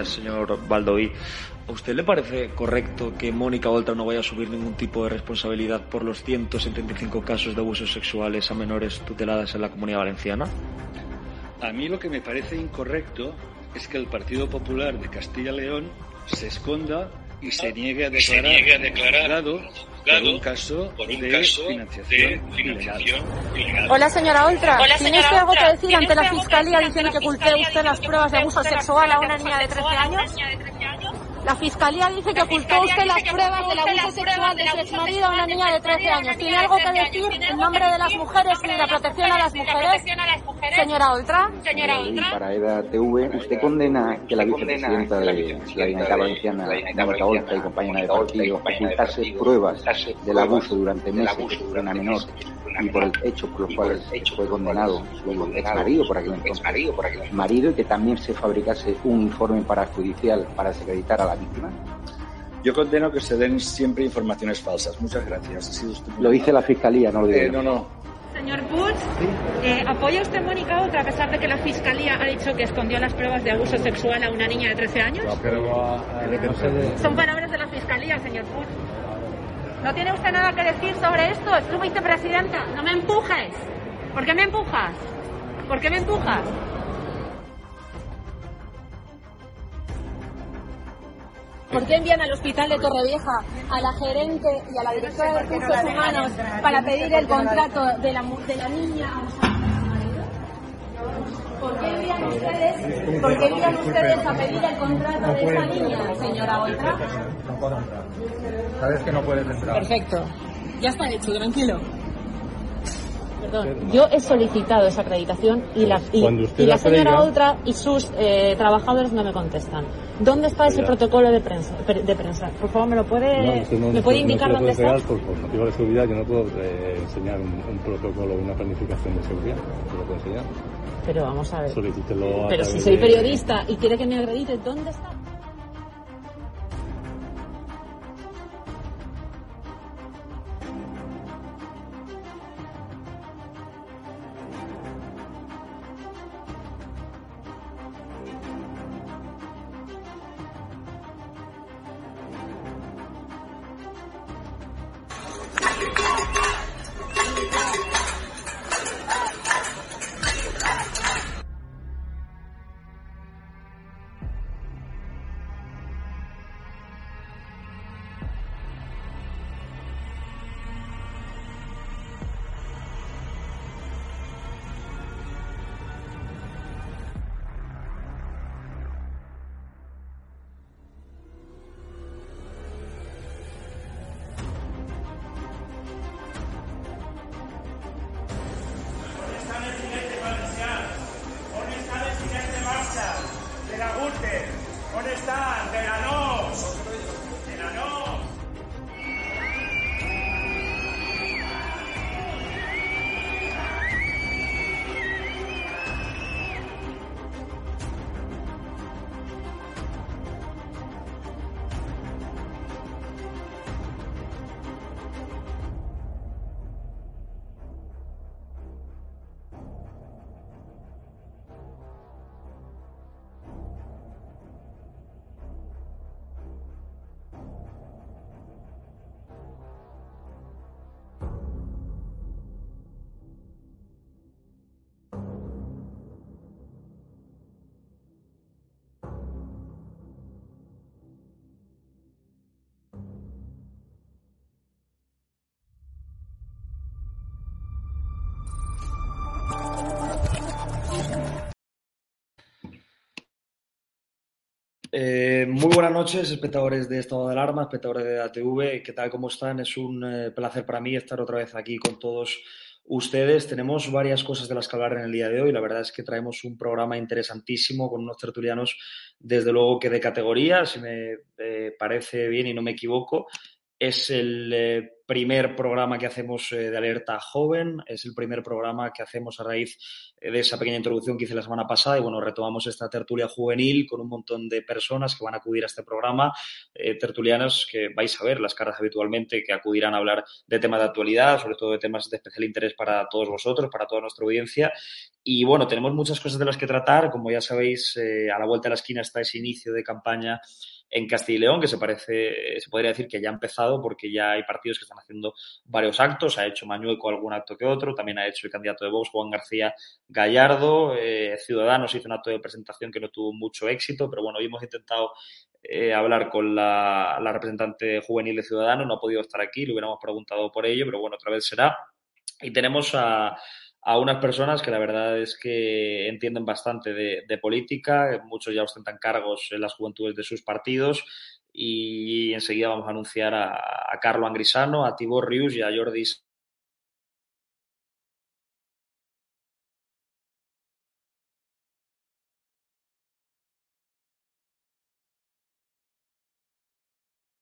días, señor Baldoví. ¿A usted le parece correcto que Mónica Oltra no vaya a asumir ningún tipo de responsabilidad por los 175 casos de abusos sexuales a menores tuteladas en la comunidad valenciana? A mí lo que me parece incorrecto es que el Partido Popular de Castilla y León se esconda y se niegue a declarar, niegue a declarar por un caso, por un de, caso financiación de financiación ilegal. Hola, señora Oltra. Hola, ¿Tiene señora usted algo Oltra. que decir ¿Tiene ante la usted algo Fiscalía que diciendo que decir oculté ante la usted las Fiscalía pruebas de diciendo abuso que usted sexual a las una pruebas niña de de 13 abuso sexual a una niña de 13 años? La Fiscalía dice que La ocultó usted las pruebas ocultó del usted abuso las sexual pruebas de su abuso exmarido a una sexual de niña su de 13 exmarido a una años. ¿Tiene niña de algo que 13 años. decir ¿Tiene en algo nombre que de las decir mujeres en y de las protección a las mujeres y la protección a las mujeres? Señora Oltra. Señora Oltra. para EDA TV, usted condena que la vicepresidenta de la Generalitat Valenciana, Mónica Oltra y compañera de partido, ocultase pruebas del abuso durante meses de una menor y por el hecho por los cuales fue condenado su ex marido por aquel entonces, marido y que también se fabricase un informe parajudicial para desacreditar a la víctima? Yo condeno que se den siempre informaciones falsas. Muchas gracias. Ha sido Lo dice la Fiscalía, no lo digo Eh, no, no. Señor Puig, eh, ¿apoya usted Mónica Oltra a pesar de que la Fiscalía ha dicho que escondió las pruebas de abuso sexual a una niña de 13 años? Son palabras de la Fiscalía, señor Puig. ¿No tiene usted nada que decir sobre esto? Es tu vicepresidenta. No me empujes. ¿Por qué me empujas? ¿Por qué me empujas? ¿Por qué envían al hospital de Torrevieja a la gerente y a la directora de recursos humanos para pedir el contrato de la, de la niña? ¿Por qué envían ustedes, por qué envían ustedes a pedir el contrato de esa niña, señora Oltra? No puedo entrar. Sabes que no puedes entrar. Perfecto. Ya está hecho, tranquilo. Perdón, yo he solicitado esa acreditación y la, y, y la señora Oltra y sus eh, trabajadores no me contestan. ¿Dónde está ese Ya. protocolo de prensa, de prensa? Por favor, ¿me lo puede, No, no- ¿me puede no indicar lo dónde está? Por, por motivo de seguridad yo no puedo eh, enseñar un, un protocolo, una planificación de seguridad. No lo puedo enseñar. Pero vamos a ver. Solicítelo a Pero si soy de- periodista y quiere que me acredite, ¿dónde está? On está? ¡Te ganó! Eh, muy buenas noches, espectadores de Estado de Alarma, espectadores de ATV. ¿Qué tal? ¿Cómo están? Es un eh, placer para mí estar otra vez aquí con todos ustedes. Tenemos varias cosas de las que hablar en el día de hoy. La verdad es que traemos un programa interesantísimo con unos tertulianos, desde luego que de categoría, si me eh, parece bien y no me equivoco. Es el eh, primer programa que hacemos eh, de alerta joven, es el primer programa que hacemos a raíz eh, de esa pequeña introducción que hice la semana pasada. Y bueno, retomamos esta tertulia juvenil con un montón de personas que van a acudir a este programa, tertulianos que vais a ver las caras habitualmente, que acudirán a hablar de temas de actualidad, sobre todo de temas de especial interés para todos vosotros, para toda nuestra audiencia. Y bueno, tenemos muchas cosas de las que tratar, como ya sabéis, a la vuelta de la esquina está ese inicio de campaña en Castilla y León, que se parece, se podría decir que ya ha empezado porque ya hay partidos que están haciendo varios actos, ha hecho Mañueco algún acto que otro, también ha hecho el candidato de Vox, Juan García Gallardo, eh, Ciudadanos hizo un acto de presentación que no tuvo mucho éxito, pero bueno, hoy hemos intentado eh, hablar con la, la, representante juvenil de Ciudadanos, no ha podido estar aquí, le hubiéramos preguntado por ello, pero bueno, otra vez será. Y tenemos a, a unas personas que la verdad es que entienden bastante de, política, muchos ya ostentan cargos en las juventudes de sus partidos y enseguida vamos a anunciar a, Carlo Angrisano, a Tibor Rius y a Jordi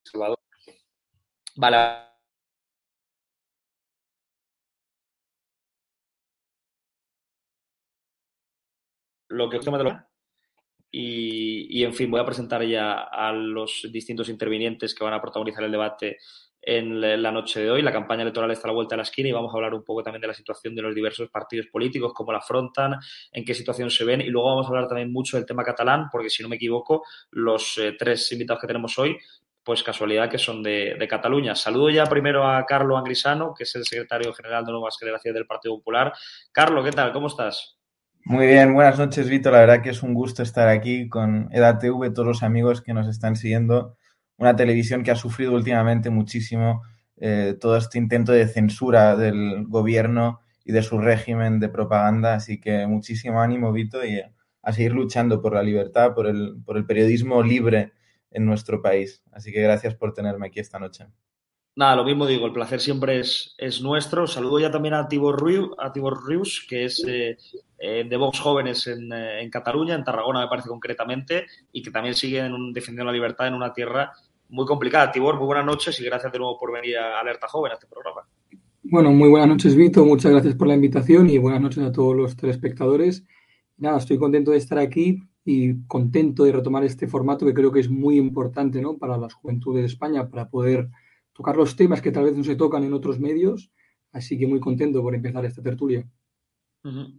Salvador. Vale, lo que de lo... Y, y, en fin, voy a presentar ya a los distintos intervinientes que van a protagonizar el debate en la noche de hoy. La campaña electoral está a la vuelta de la esquina y vamos a hablar un poco también de la situación de los diversos partidos políticos, cómo la afrontan, en qué situación se ven y luego vamos a hablar también mucho del tema catalán, porque si no me equivoco, los eh, tres invitados que tenemos hoy, pues casualidad que son de, de, Cataluña. Saludo ya primero a Carlo Angrisano, que es el secretario general de Nuevas Generaciones del Partido Popular. Carlo, ¿qué tal? ¿Cómo estás? Muy bien, buenas noches, Vito. La verdad que es un gusto estar aquí con EDATV, todos los amigos que nos están siguiendo. Una televisión que ha sufrido últimamente muchísimo eh, todo este intento de censura del gobierno y de su régimen de propaganda. Así que muchísimo ánimo, Vito, y a seguir luchando por la libertad, por el, por el periodismo libre en nuestro país. Así que gracias por tenerme aquí esta noche. Nada, lo mismo digo, el placer siempre es, es nuestro. Saludo ya también a Tibor, Rius, a Tibor Rius, que es eh, eh, de Vox Jóvenes en, eh, en, Cataluña, en Tarragona me parece concretamente, y que también sigue defendiendo la libertad en una tierra muy complicada. Tibor, muy buenas noches y gracias de nuevo por venir a Alerta Joven a este programa. Bueno, muy buenas noches, Vito. Muchas gracias por la invitación y buenas noches a todos los telespectadores. Nada, estoy contento de estar aquí y contento de retomar este formato que creo que es muy importante ¿no? para las juventudes de España, para poder tocar los temas que tal vez no se tocan en otros medios. Así que muy contento por empezar esta tertulia.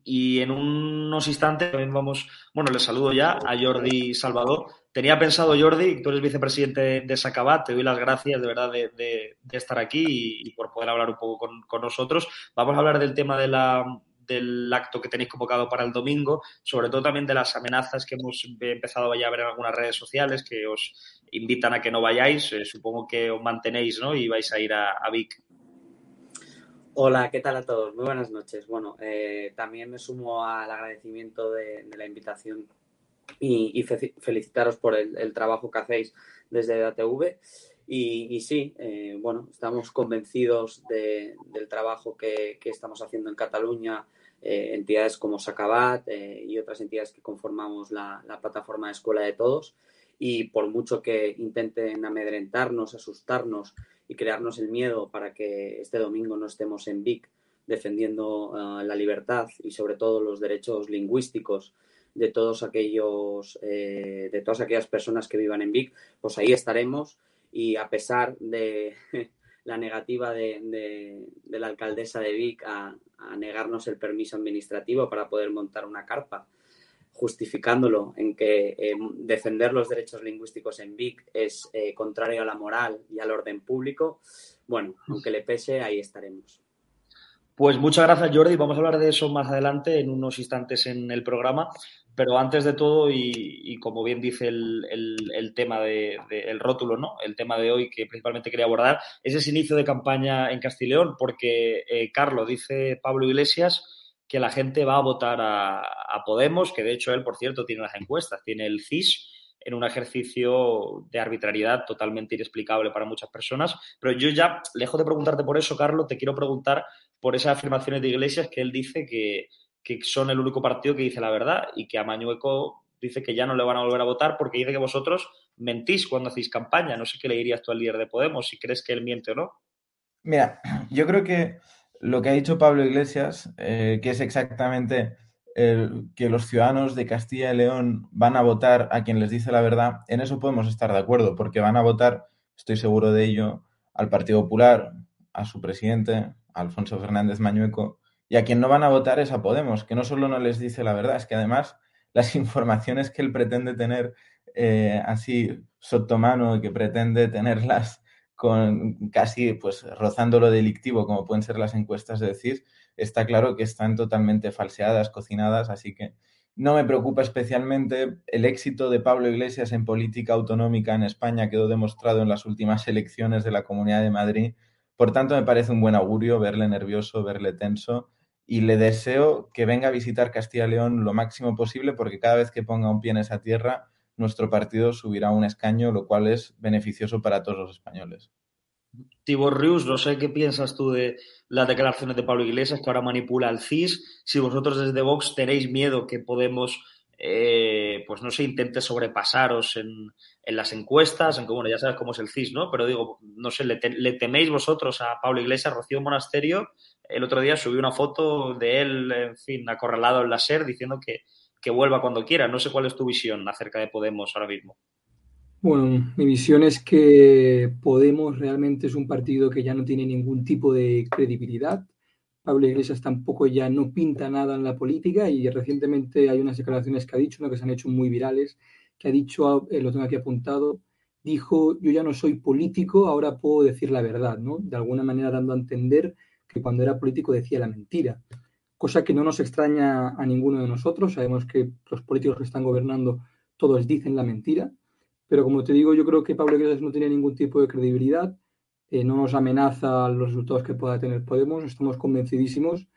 Y en unos instantes también vamos, bueno, les saludo ya a Jordi Salvador. Tenía pensado, Jordi, tú eres vicepresidente de Sacabat, te doy las gracias de verdad de, estar aquí y, por poder hablar un poco con, nosotros. Vamos a hablar del tema de la, del acto que tenéis convocado para el domingo, sobre todo también de las amenazas que hemos empezado ya a ver en algunas redes sociales que os invitan a que no vayáis. Eh, supongo que os mantenéis ¿no? y vais a ir a, a Vic. Hola, ¿qué tal a todos? Muy buenas noches. Bueno, eh, también me sumo al agradecimiento de, la invitación y, y fe felicitaros por el, trabajo que hacéis desde ATV. Y, y sí, eh, bueno, estamos convencidos de, del trabajo que, estamos haciendo en Cataluña, eh, entidades como Sacabat eh, y otras entidades que conformamos la, la plataforma de Escuela de Todos. Y por mucho que intenten amedrentarnos, asustarnos y crearnos el miedo para que este domingo no estemos en Vic defendiendo uh, la libertad y sobre todo los derechos lingüísticos de todos aquellos eh, de todas aquellas personas que vivan en Vic, pues ahí estaremos. Y a pesar de la negativa de, la alcaldesa de Vic a, negarnos el permiso administrativo para poder montar una carpa, justificándolo en que eh, defender los derechos lingüísticos en Vic es eh, contrario a la moral y al orden público, bueno, aunque le pese, ahí estaremos. Pues muchas gracias, Jordi. Vamos a hablar de eso más adelante, en unos instantes en el programa. Pero antes de todo, y, como bien dice el, tema de, de, el rótulo, ¿no? El tema de hoy que principalmente quería abordar es ese inicio de campaña en Castileón, porque eh, Carlos dice Pablo Iglesias que la gente va a votar a, a, Podemos, que de hecho él, por cierto, tiene las encuestas, tiene el CIS en un ejercicio de arbitrariedad totalmente inexplicable para muchas personas. Pero yo ya, lejos de preguntarte por eso, Carlos, te quiero preguntar por esas afirmaciones de Iglesias que él dice que, que son el único partido que dice la verdad y que a Mañueco dice que ya no le van a volver a votar porque dice que vosotros mentís cuando hacéis campaña. No sé qué le dirías tú al líder de Podemos, si crees que él miente o no. Mira, yo creo que lo que ha dicho Pablo Iglesias, eh, que es exactamente que los ciudadanos de Castilla y León van a votar a quien les dice la verdad, en eso podemos estar de acuerdo, porque van a votar, estoy seguro de ello, al Partido Popular, a su presidente, Alfonso Fernández Mañueco, y a quien no van a votar es a Podemos, que no solo no les dice la verdad, es que además las informaciones que él pretende tener eh, así sotomano que pretende tenerlas con casi pues rozando lo delictivo, como pueden ser las encuestas de decir, está claro que están totalmente falseadas, cocinadas, así que no me preocupa especialmente. El éxito de Pablo Iglesias en política autonómica en España quedó demostrado en las últimas elecciones de la Comunidad de Madrid. Por tanto, me parece un buen augurio verle nervioso, verle tenso y le deseo que venga a visitar Castilla y León lo máximo posible porque cada vez que ponga un pie en esa tierra, nuestro partido subirá un escaño, lo cual es beneficioso para todos los españoles. Tibor Rius, no sé qué piensas tú de las declaraciones de Pablo Iglesias, que ahora manipula el CIS. Si vosotros desde Vox tenéis miedo que Podemos, eh, pues no sé, intente sobrepasaros en, las encuestas, aunque bueno, ya sabes cómo es el CIS, ¿no? Pero digo, no sé, ¿le, teméis vosotros a Pablo Iglesias, Rocío Monasterio? El otro día subí una foto de él, en fin, acorralado en la SER, diciendo que, que vuelva cuando quiera. No sé cuál es tu visión acerca de Podemos ahora mismo. Bueno, mi visión es que Podemos realmente es un partido que ya no tiene ningún tipo de credibilidad. Pablo Iglesias tampoco ya no pinta nada en la política y recientemente hay unas declaraciones que ha dicho, ¿no? que se han hecho muy virales, que ha dicho, eh, lo tengo aquí apuntado, dijo, yo ya no soy político, ahora puedo decir la verdad, ¿no? De alguna manera dando a entender que cuando era político decía la mentira, cosa que no nos extraña a ninguno de nosotros, sabemos que los políticos que están gobernando todos dicen la mentira, pero como te digo, yo creo que Pablo Iglesias no tiene ningún tipo de credibilidad, eh, no nos amenaza los resultados que pueda tener Podemos, estamos convencidísimos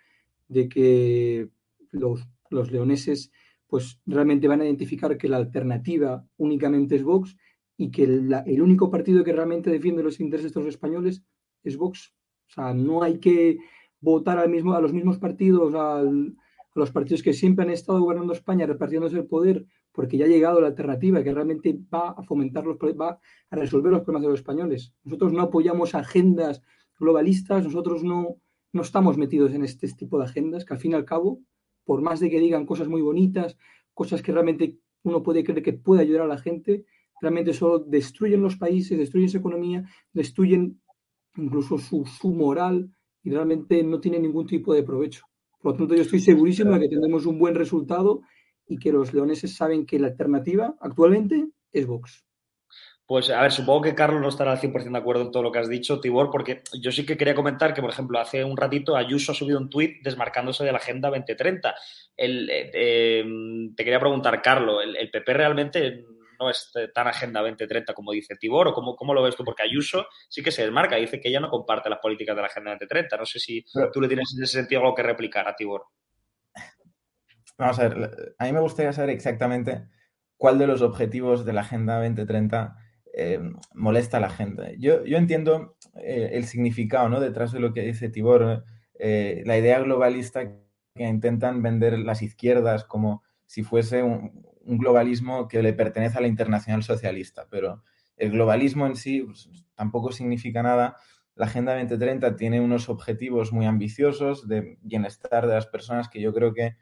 de que los, los leoneses pues realmente van a identificar que la alternativa únicamente es Vox y que el único partido que realmente defiende los intereses de los españoles es Vox. O sea, no hay que votar al mismo, a los mismos partidos, a los partidos que siempre han estado gobernando España, repartiéndose el poder, porque ya ha llegado la alternativa que realmente va a fomentar los va a resolver los problemas de los españoles. Nosotros no apoyamos agendas globalistas, nosotros no, no estamos metidos en este tipo de agendas, que al fin y al cabo, por más de que digan cosas muy bonitas, cosas que realmente uno puede creer que puede ayudar a la gente, realmente solo destruyen los países, destruyen su economía, destruyen incluso su, su moral y realmente no tienen ningún tipo de provecho. Por lo tanto, yo estoy segurísimo de que tendremos un buen resultado y que los leoneses saben que la alternativa actualmente es Vox. Pues a ver, supongo que Carlos no estará al 100% de acuerdo en todo lo que has dicho, Tibor, porque yo sí que quería comentar que, por ejemplo, hace un ratito Ayuso ha subido un tuit desmarcándose de la Agenda 2030. El, eh, eh, te quería preguntar, Carlos, ¿el, PP realmente no es tan Agenda 2030 como dice Tibor, o cómo, cómo, lo ves tú? Porque Ayuso sí que se desmarca, dice que ella no comparte las políticas de la Agenda 2030. No sé si tú le tienes en ese sentido algo que replicar a Tibor. Vamos a ver, a mí me gustaría saber exactamente cuál de los objetivos de la Agenda 2030 eh, molesta a la gente. Yo, yo entiendo eh, el significado ¿no? detrás de lo que dice Tibor, eh, la idea globalista que intentan vender las izquierdas como si fuese un, globalismo que le pertenece a la internacional socialista, pero el globalismo en sí pues, tampoco significa nada. La Agenda 2030 tiene unos objetivos muy ambiciosos de bienestar de las personas que yo creo que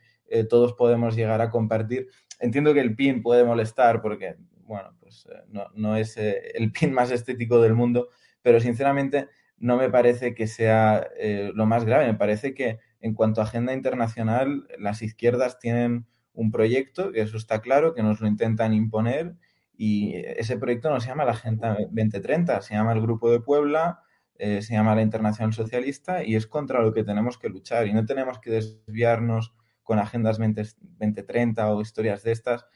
todos podemos llegar a compartir. Entiendo que el PIN puede molestar porque, bueno, pues eh, no, no, es eh, el PIN más estético del mundo, pero sinceramente no me parece que sea lo más grave. Me parece que en cuanto a agenda internacional, las izquierdas tienen un proyecto, que eso está claro, que nos lo intentan imponer y ese proyecto no se llama la Agenda 2030, se llama el Grupo de Puebla, eh, se llama la Internacional Socialista y es contra lo que tenemos que luchar y no tenemos que desviarnos con agendas 2030 o historias de estas.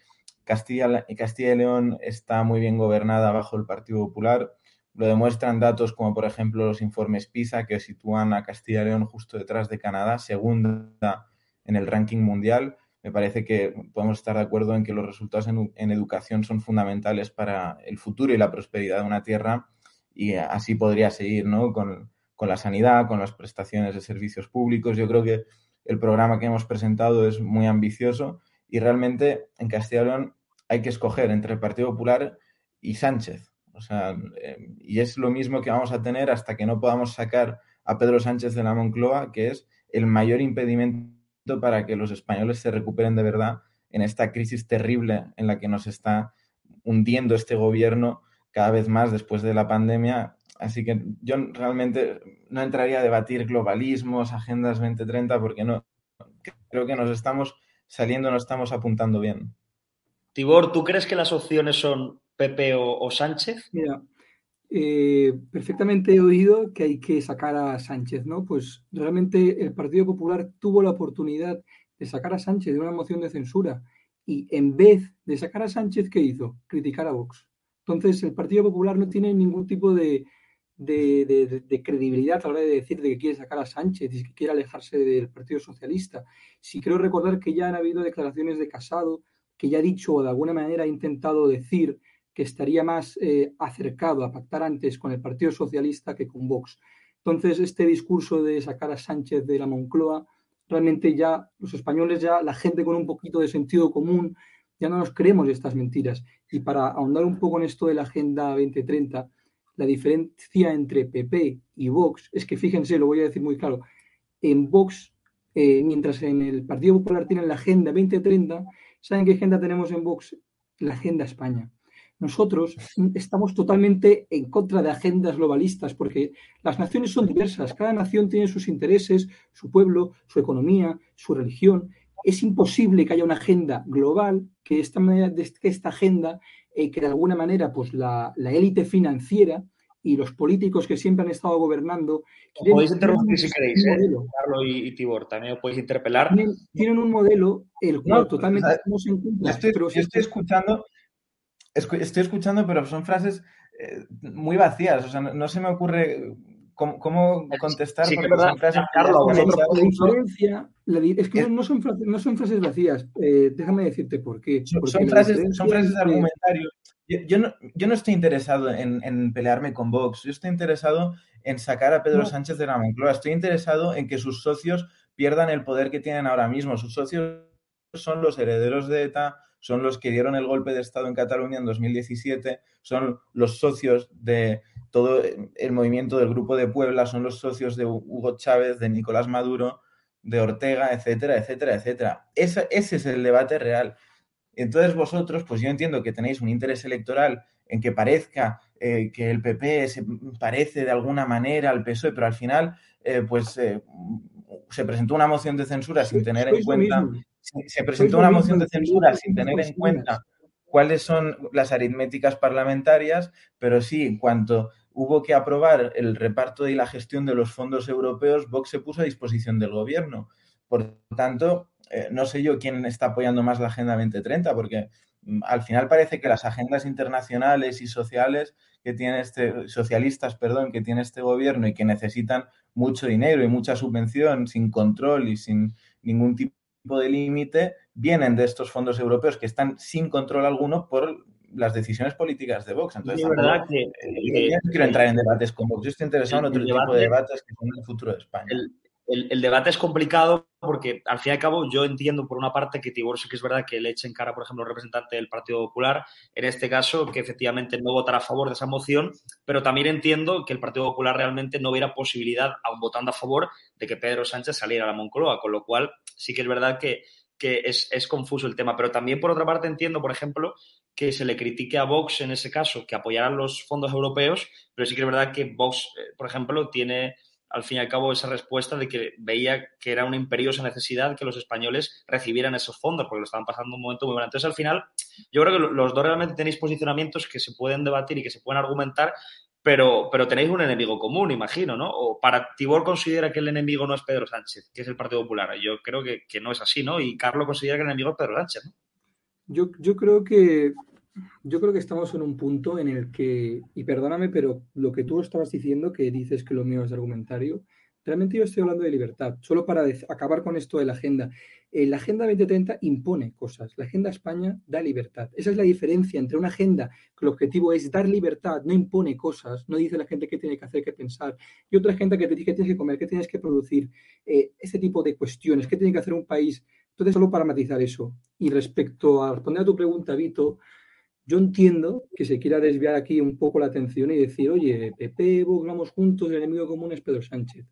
Castilla, Castilla y León está muy bien gobernada bajo el Partido Popular. Lo demuestran datos como, por ejemplo, los informes PISA que sitúan a Castilla y León justo detrás de Canadá, segunda en el ranking mundial me parece que podemos estar de acuerdo en que los resultados en, educación son fundamentales para el futuro y la prosperidad de una tierra y así podría seguir ¿no? con, la sanidad, con las prestaciones de servicios públicos. Yo creo que el programa que hemos presentado es muy ambicioso y realmente en Castilla León hay que escoger entre el Partido Popular y Sánchez. O sea, eh, y es lo mismo que vamos a tener hasta que no podamos sacar a Pedro Sánchez de la Moncloa, que es el mayor impedimento para que los españoles se recuperen de verdad en esta crisis terrible en la que nos está hundiendo este gobierno cada vez más después de la pandemia. Así que yo realmente no entraría a debatir globalismos, agendas 2030, porque no creo que nos estamos saliendo, nos estamos apuntando bien. Tibor, ¿tú crees que las opciones son Pepe o, Sánchez? Mira, eh, perfectamente he oído que hay que sacar a Sánchez, ¿no? Pues realmente el Partido Popular tuvo la oportunidad de sacar a Sánchez de una moción de censura y en vez de sacar a Sánchez, ¿qué hizo? Criticar a Vox. Entonces, el Partido Popular no tiene ningún tipo de, de, credibilidad a la hora de decir de que quiere sacar a Sánchez y que quiere alejarse del Partido Socialista. Sí creo recordar que ya han habido declaraciones de Casado, que ya ha dicho o de alguna manera ha intentado decir que estaría más eh, acercado a pactar antes con el Partido Socialista que con Vox. Entonces, este discurso de sacar a Sánchez de la Moncloa, realmente ya los españoles, ya la gente con un poquito de sentido común, ya no nos creemos estas mentiras. Y para ahondar un poco en esto de la Agenda 2030, la diferencia entre PP y Vox es que, fíjense, lo voy a decir muy claro, en Vox, eh, mientras en el Partido Popular tienen la Agenda 2030, ¿saben qué agenda tenemos en Vox? La Agenda España. Nosotros estamos totalmente en contra de agendas globalistas porque las naciones son diversas, cada nación tiene sus intereses, su pueblo, su economía, su religión. Es imposible que haya una agenda global, que esta, que esta agenda, eh, que de alguna manera pues la, élite financiera y los políticos que siempre han estado gobernando. Podéis interrumpir si queréis, ¿eh? Carlos y, Tibor, también podéis interpelar. Tienen, un modelo el cual totalmente no se pero yo estoy escuchando estoy escuchando, pero son frases eh, muy vacías. O sea, no, se me ocurre cómo, contestar porque son frases Carlos, la diferencia es que no, son frases, no son frases vacías. Eh, déjame decirte por qué. Son, frases, son frases de argumentarios. Yo, no, yo, no, estoy interesado en, pelearme con Vox. Yo estoy interesado en sacar a Pedro Sánchez de la Moncloa. Estoy interesado en que sus socios pierdan el poder que tienen ahora mismo. Sus socios son los herederos de ETA, son los que dieron el golpe de Estado en Cataluña en 2017, son los socios de todo el movimiento del Grupo de Puebla, son los socios de Hugo Chávez, de Nicolás Maduro, de Ortega, etcétera, etcétera, etcétera. Ese, ese es el debate real. Entonces vosotros, pues yo entiendo que tenéis un interés electoral en que parezca eh, que el PP se parece de alguna manera al PSOE, pero al final, eh, pues eh, se presentó una moción de censura sin tener en cuenta se presentó una moción de censura sin tener en cuenta cuáles son las aritméticas parlamentarias, pero sí, en cuanto hubo que aprobar el reparto y la gestión de los fondos europeos, Vox se puso a disposición del gobierno. Por tanto, eh, no sé yo quién está apoyando más la Agenda 2030, porque mm, al final parece que las agendas internacionales y sociales que tiene este, socialistas, perdón, que tiene este gobierno y que necesitan mucho dinero y mucha subvención sin control y sin ningún tipo de límite vienen de estos fondos europeos que están sin control alguno por las decisiones políticas de Vox. Entonces, verdad que, eh, yo no quiero entrar en debates con Vox. Yo estoy interesado en otro tipo de debates que son el futuro de España el, debate es complicado porque, al fin y al cabo, yo entiendo por una parte que Tibor sí que es verdad que le eche en cara, por ejemplo, el representante del Partido Popular, en este caso, que efectivamente no votará a favor de esa moción, pero también entiendo que el Partido Popular realmente no hubiera posibilidad, aún votando a favor, de que Pedro Sánchez saliera a la Moncloa, con lo cual sí que es verdad que, es, confuso el tema. Pero también, por otra parte, entiendo, por ejemplo, que se le critique a Vox en ese caso, que apoyarán los fondos europeos, pero sí que es verdad que Vox, eh, por ejemplo, tiene al fin y al cabo esa respuesta de que veía que era una imperiosa necesidad que los españoles recibieran esos fondos, porque lo estaban pasando un momento muy bueno. Entonces, al final, yo creo que los dos realmente tenéis posicionamientos que se pueden debatir y que se pueden argumentar, pero, pero tenéis un enemigo común, imagino, ¿no? O para Tibor considera que el enemigo no es Pedro Sánchez, que es el Partido Popular. Yo creo que, que no es así, ¿no? Y Carlos considera que el enemigo es Pedro Sánchez, ¿no? Yo, yo creo que yo creo que estamos en un punto en el que, y perdóname, pero lo que tú estabas diciendo, que dices que lo mío es argumentario, realmente yo estoy hablando de libertad. Solo para acabar con esto de la agenda. Eh, la Agenda 2030 impone cosas. La Agenda España da libertad. Esa es la diferencia entre una agenda que el objetivo es dar libertad, no impone cosas, no dice la gente qué tiene que hacer, qué pensar, y otra agenda que te dice qué tienes que comer, qué tienes que producir, eh, ese tipo de cuestiones, qué tiene que hacer un país Entonces, solo para matizar eso. Y respecto a responder a tu pregunta, Vito, yo entiendo que se quiera desviar aquí un poco la atención y decir, oye, PP, vamos juntos, el enemigo común es Pedro Sánchez.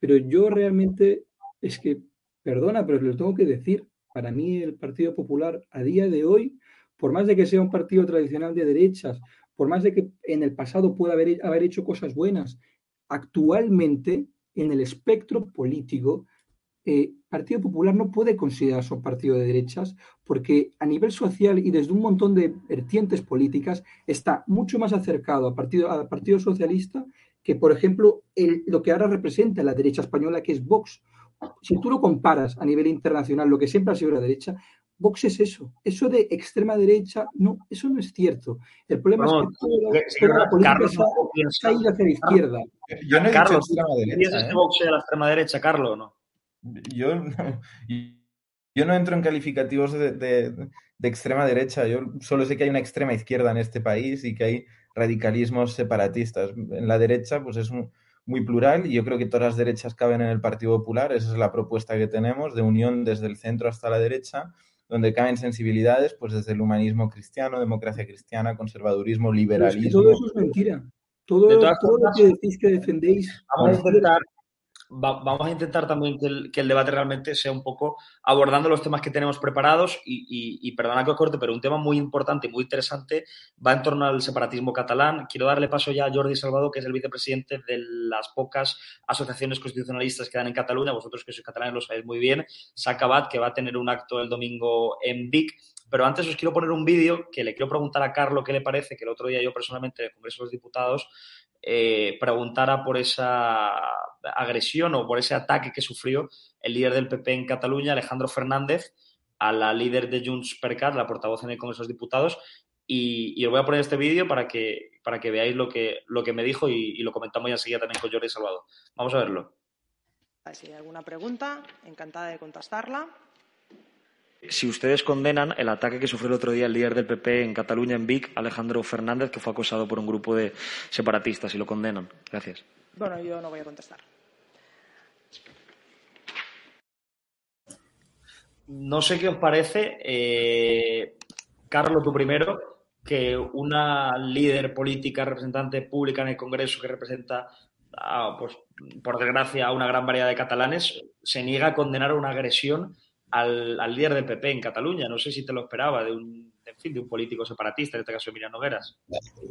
Pero yo realmente, es que, perdona, pero lo tengo que decir, para mí el Partido Popular a día de hoy, por más de que sea un partido tradicional de derechas, por más de que en el pasado pueda haber, haber hecho cosas buenas, actualmente en el espectro político, eh, Partido Popular no puede considerarse un partido de derechas porque a nivel social y desde un montón de vertientes políticas está mucho más acercado al Partido, al partido Socialista que, por ejemplo, el, lo que ahora representa la derecha española, que es Vox. Si tú lo comparas a nivel internacional, lo que siempre ha sido la derecha, Vox es eso. Eso de extrema derecha, no, eso no es cierto. El problema es que toda, la política se ha ido hacia la izquierda. Yo no he Carlos, dicho extrema derecha. ¿Piensas ¿eh? que Vox sea la extrema derecha, Carlos, o no? Yo no, yo no entro en calificativos de, de, de, extrema derecha. Yo solo sé que hay una extrema izquierda en este país y que hay radicalismos separatistas. En la derecha, pues es un, muy plural y yo creo que todas las derechas caben en el Partido Popular. Esa es la propuesta que tenemos de unión desde el centro hasta la derecha, donde caben sensibilidades, pues desde el humanismo cristiano, democracia cristiana, conservadurismo, liberalismo. Es que todo eso es mentira. Todo, todo lo que decís que defendéis. Vamos a intentar vamos a intentar también que el, debate realmente sea un poco abordando los temas que tenemos preparados y, y, y, perdona que os corte, pero un tema muy importante y muy interesante va en torno al separatismo catalán. Quiero darle paso ya a Jordi Salvador, que es el vicepresidente de las pocas asociaciones constitucionalistas que dan en Cataluña. Vosotros que sois catalanes lo sabéis muy bien. Sacabat, que va a tener un acto el domingo en Vic. Pero antes os quiero poner un vídeo que le quiero preguntar a Carlos qué le parece, que el otro día yo personalmente en el Congreso de los Diputados eh, preguntara por esa agresión o por ese ataque que sufrió el líder del PP en Cataluña, Alejandro Fernández, a la líder de Junts per Cat, la portavoz en el Congreso de los Diputados. Y, y os voy a poner este vídeo para que, para que veáis lo que, lo que me dijo y, lo comentamos ya enseguida también con Jordi Salvador. Vamos a verlo. Si hay alguna pregunta, encantada de contestarla si ustedes condenan el ataque que sufrió el otro día el líder del PP en Cataluña, en Vic, Alejandro Fernández, que fue acosado por un grupo de separatistas, si lo condenan. Gracias. Bueno, yo no voy a contestar. No sé qué os parece, eh, Carlos, tú primero, que una líder política, representante pública en el Congreso que representa, a, pues, por desgracia, a una gran variedad de catalanes, se niega a condenar una agresión al, al, líder del PP en Cataluña. No sé si te lo esperaba de un, fin, de un político separatista, en este caso Emiliano Nogueras.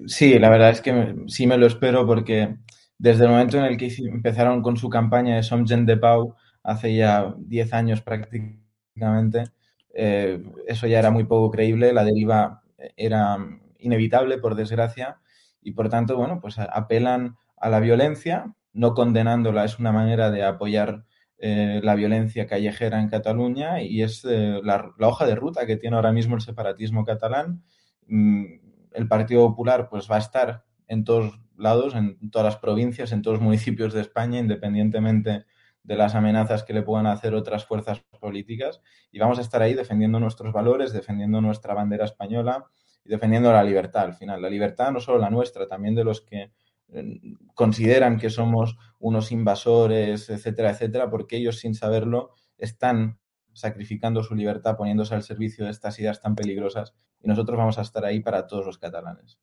Sí, la verdad es que sí me lo espero porque desde el momento en el que empezaron con su campaña de Som Gent de Pau, hace ya 10 años prácticamente, eh, eso ya era muy poco creíble, la deriva era inevitable, por desgracia, y por tanto, bueno, pues apelan a la violencia, no condenándola es una manera de apoyar eh, la violencia callejera en Cataluña y es eh, la, hoja de ruta que tiene ahora mismo el separatismo catalán. Mm, el Partido Popular pues va a estar en todos lados, en todas las provincias, en todos los municipios de España, independientemente de las amenazas que le puedan hacer otras fuerzas políticas. Y vamos a estar ahí defendiendo nuestros valores, defendiendo nuestra bandera española y defendiendo la libertad al final. La libertad no solo la nuestra, también de los que consideran que somos unos invasores, etcétera, etcétera, porque ellos sin saberlo están sacrificando su libertad poniéndose al servicio de estas ideas tan peligrosas y nosotros vamos a estar ahí para todos los catalanes.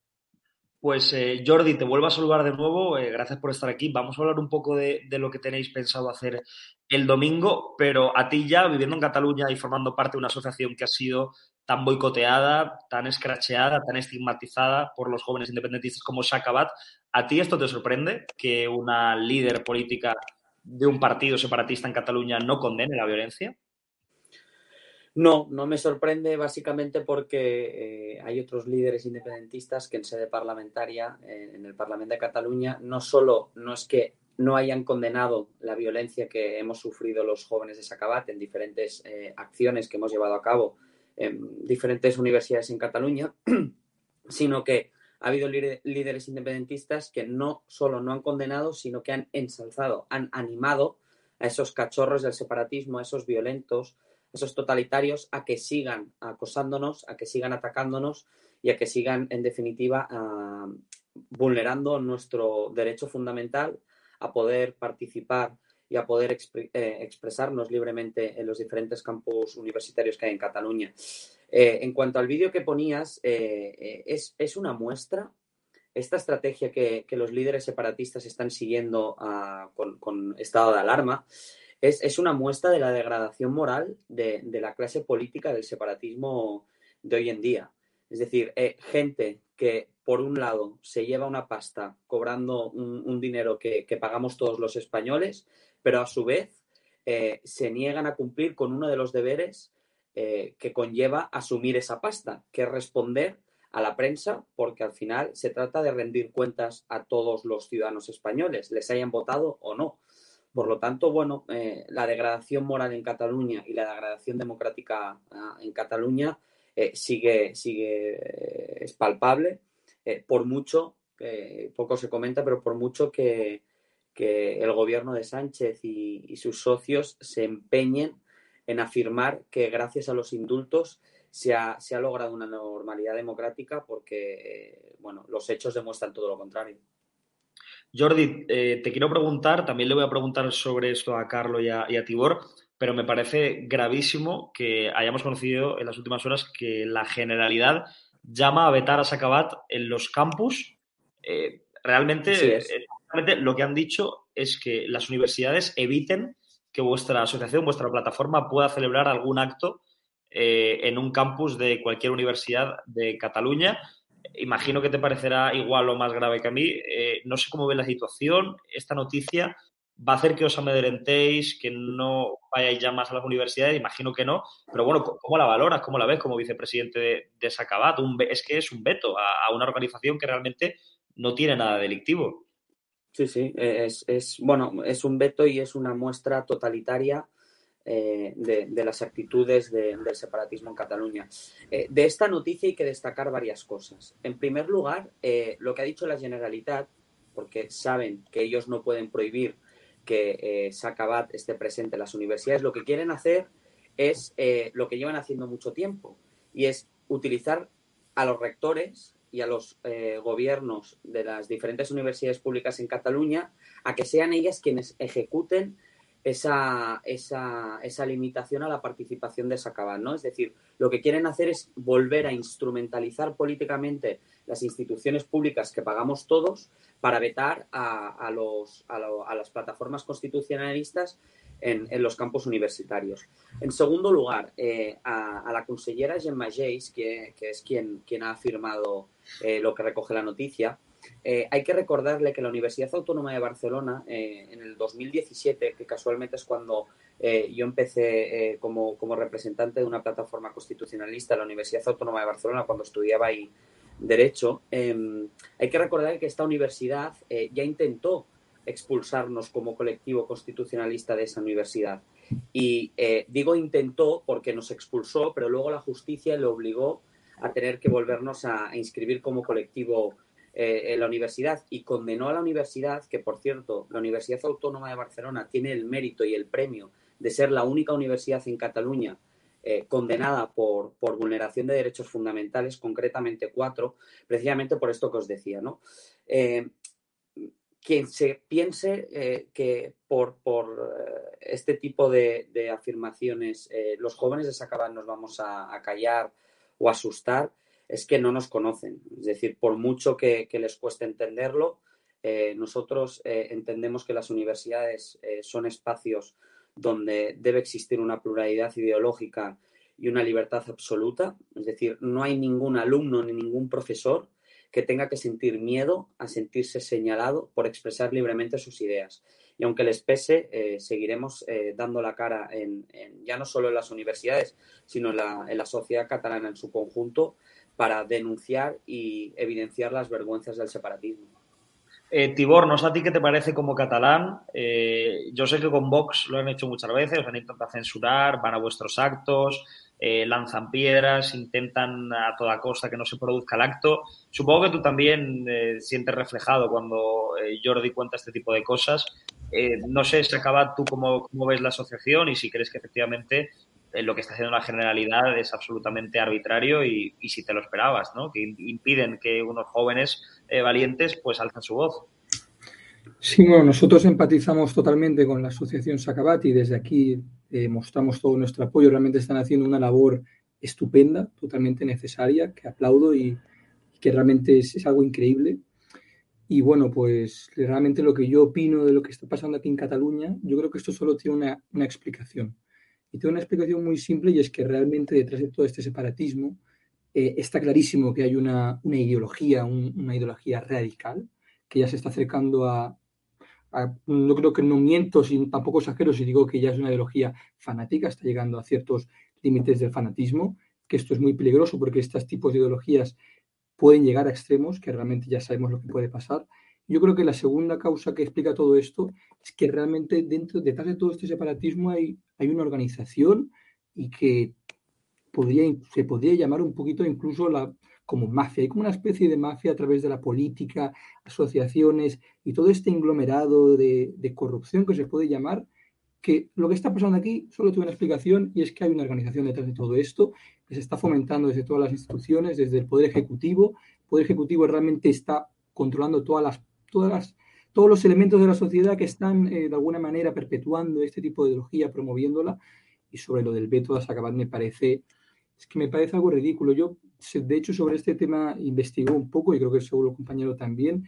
Pues eh, Jordi, te vuelvo a saludar de nuevo. Eh, gracias por estar aquí. Vamos a hablar un poco de, de, lo que tenéis pensado hacer el domingo, pero a ti ya, viviendo en Cataluña y formando parte de una asociación que ha sido tan boicoteada, tan escracheada, tan estigmatizada por los jóvenes independentistas como Sacabat, ¿a ti esto te sorprende que una líder política de un partido separatista en Cataluña no condene la violencia? No, no me sorprende básicamente porque eh, hay otros líderes independentistas que en sede parlamentaria, eh, en el Parlamento de Cataluña, no solo no es que no hayan condenado la violencia que hemos sufrido los jóvenes de Sacabat en diferentes eh, acciones que hemos llevado a cabo en diferentes universidades en Cataluña, sino que ha habido líderes independentistas que no solo no han condenado, sino que han ensalzado, han animado a esos cachorros del separatismo, a esos violentos, esos totalitarios a que sigan acosándonos, a que sigan atacándonos y a que sigan, en definitiva, uh, vulnerando nuestro derecho fundamental a poder participar y a poder eh, expresarnos libremente en los diferentes campus universitarios que hay en Cataluña. Eh, en cuanto al vídeo que ponías, eh, es, es, una muestra, esta estrategia que, que, los líderes separatistas están siguiendo ah, con, con, estado de alarma, es, es, una muestra de la degradación moral de, de, la clase política del separatismo de hoy en día. Es decir, gente que por un lado se lleva una pasta cobrando un, un dinero que, que, pagamos todos los españoles, pero a su vez eh, se niegan a cumplir con uno de los deberes eh, que conlleva asumir esa pasta, que es responder a la prensa, porque al final se trata de rendir cuentas a todos los ciudadanos españoles, les hayan votado o no. Por lo tanto, bueno, eh, la degradación moral en Cataluña y la degradación democrática uh, en Cataluña sigue, sigue es palpable, por mucho, poco se comenta, pero por mucho que, que el gobierno de Sánchez y, y, sus socios se empeñen en afirmar que gracias a los indultos se ha, se ha logrado una normalidad democrática porque, bueno, los hechos demuestran todo lo contrario. Jordi, eh, te quiero preguntar, también le voy a preguntar sobre esto a Carlos y a, y a, Tibor, pero me parece gravísimo que hayamos conocido en las últimas horas que la generalidad llama a vetar a Sacabat en los campus. Eh, realmente es. Eh, lo que han dicho es que las universidades eviten que vuestra asociación, vuestra plataforma pueda celebrar algún acto eh, en un campus de cualquier universidad de Cataluña. Imagino que te parecerá igual o más grave que a mí. Eh, no sé cómo ve la situación. Esta noticia va a hacer que os amedrentéis, que no vayáis ya más a las universidades, imagino que no, pero bueno, ¿cómo la valoras? ¿Cómo la ves como vicepresidente de, de Sacabat? Un, es que es un veto a, a, una organización que realmente no tiene nada delictivo. Sí, sí, es, es, bueno, es un veto y es una muestra totalitaria eh, de, de, las actitudes de, del separatismo en Cataluña. Eh, de esta noticia hay que destacar varias cosas. En primer lugar, eh, lo que ha dicho la Generalitat, porque saben que ellos no pueden prohibir que Sacabat esté presente en las universidades, lo que quieren hacer es lo que llevan haciendo mucho tiempo, y es utilizar a los rectores y a los eh, gobiernos de las diferentes universidades públicas en Cataluña a que sean ellas quienes ejecuten esa, esa, esa limitación a la participación de Sacabat, ¿no? Es decir, lo que quieren hacer es volver a instrumentalizar políticamente las instituciones públicas que pagamos todos para vetar a, a, los, a, a las plataformas constitucionalistas en, en, los campos universitarios. En segundo lugar, eh, a, la consellera Gemma Geis, que, que, es quien, quien ha afirmado eh, lo que recoge la noticia, eh, hay que recordarle que la Universidad Autónoma de Barcelona, eh, en el 2017, que casualmente es cuando eh, yo empecé como, como, representante de una plataforma constitucionalista, la Universidad Autónoma de Barcelona, cuando estudiaba ahí Derecho, hay que recordar que esta universidad ya intentó expulsarnos como colectivo constitucionalista de esa universidad. Y digo intentó porque nos expulsó, pero luego la justicia le obligó a tener que volvernos a, a inscribir como colectivo eh, en la universidad y condenó a la universidad, que por cierto, la Universidad Autónoma de Barcelona tiene el mérito y el premio de ser la única universidad en Cataluña eh, condenada por, por, vulneración de derechos fundamentales, concretamente cuatro, precisamente por esto que os decía, ¿no? Eh, quien se piense eh, que por, por eh, este tipo de, afirmaciones eh, los jóvenes de Sacabat nos vamos a, callar o asustar, es que no nos conocen. Es decir, por mucho que, les cueste entenderlo, nosotros entendemos que las universidades son espacios donde debe existir una pluralidad ideológica y una libertad absoluta. Es decir, no hay ningún alumno ni ningún profesor que tenga que sentir miedo a sentirse señalado por expresar libremente sus ideas. Y aunque les pese, eh, seguiremos eh, dando la cara en, ya no solo en las universidades, sino en la, sociedad catalana en su conjunto para denunciar y evidenciar las vergüenzas del separatismo. Eh, Tibor, no sé a ti qué te parece como catalán. Yo sé que con Vox lo han hecho muchas veces, os han intentado censurar, van a vuestros actos, eh, lanzan piedras, intentan a toda costa que no se produzca el acto. Supongo que tú también eh, sientes reflejado cuando eh, Jordi cuenta este tipo de cosas. no sé, se acaba tú cómo, cómo ves la asociación y si crees que efectivamente lo que está haciendo la generalidad es absolutamente arbitrario y, y, si te lo esperabas, ¿no? Que impiden que unos jóvenes valientes pues alzan su voz. Sí, bueno, nosotros empatizamos totalmente con la asociación Sacabati y desde aquí eh, mostramos todo nuestro apoyo. Realmente están haciendo una labor estupenda, totalmente necesaria, que aplaudo y, que realmente es, algo increíble. Y bueno, pues realmente lo que yo opino de lo que está pasando aquí en Cataluña, yo creo que esto solo tiene una, explicación. Y tiene una explicación muy simple y es que realmente detrás de todo este separatismo eh, está clarísimo que hay una ideología, una ideología radical que ya se está acercando a, no creo que no miento, sin, tampoco exagero si digo que ya es una ideología fanática, está llegando a ciertos límites del fanatismo, que esto es muy peligroso porque estos tipos de ideologías pueden llegar a extremos, que realmente ya sabemos lo que puede pasar. Yo creo que la segunda causa que explica todo esto es que realmente dentro, detrás de todo este separatismo hay, hay una organización y que podría, se podría llamar un poquito incluso la, como mafia. Hay como una especie de mafia a través de la política, asociaciones y todo este inglomerado de, de corrupción que se puede llamar, que lo que está pasando aquí solo tiene una explicación y es que hay una organización detrás de todo esto que se está fomentando desde todas las instituciones, desde el Poder Ejecutivo. El Poder Ejecutivo realmente está controlando todas las, todas las, todos los elementos de la sociedad que están eh, de alguna manera perpetuando este tipo de ideología, promoviéndola. Y sobre lo del veto a Sacabat me parece, es que me parece algo ridículo. Yo, de hecho, sobre este tema investigó un poco y creo que seguro compañero también.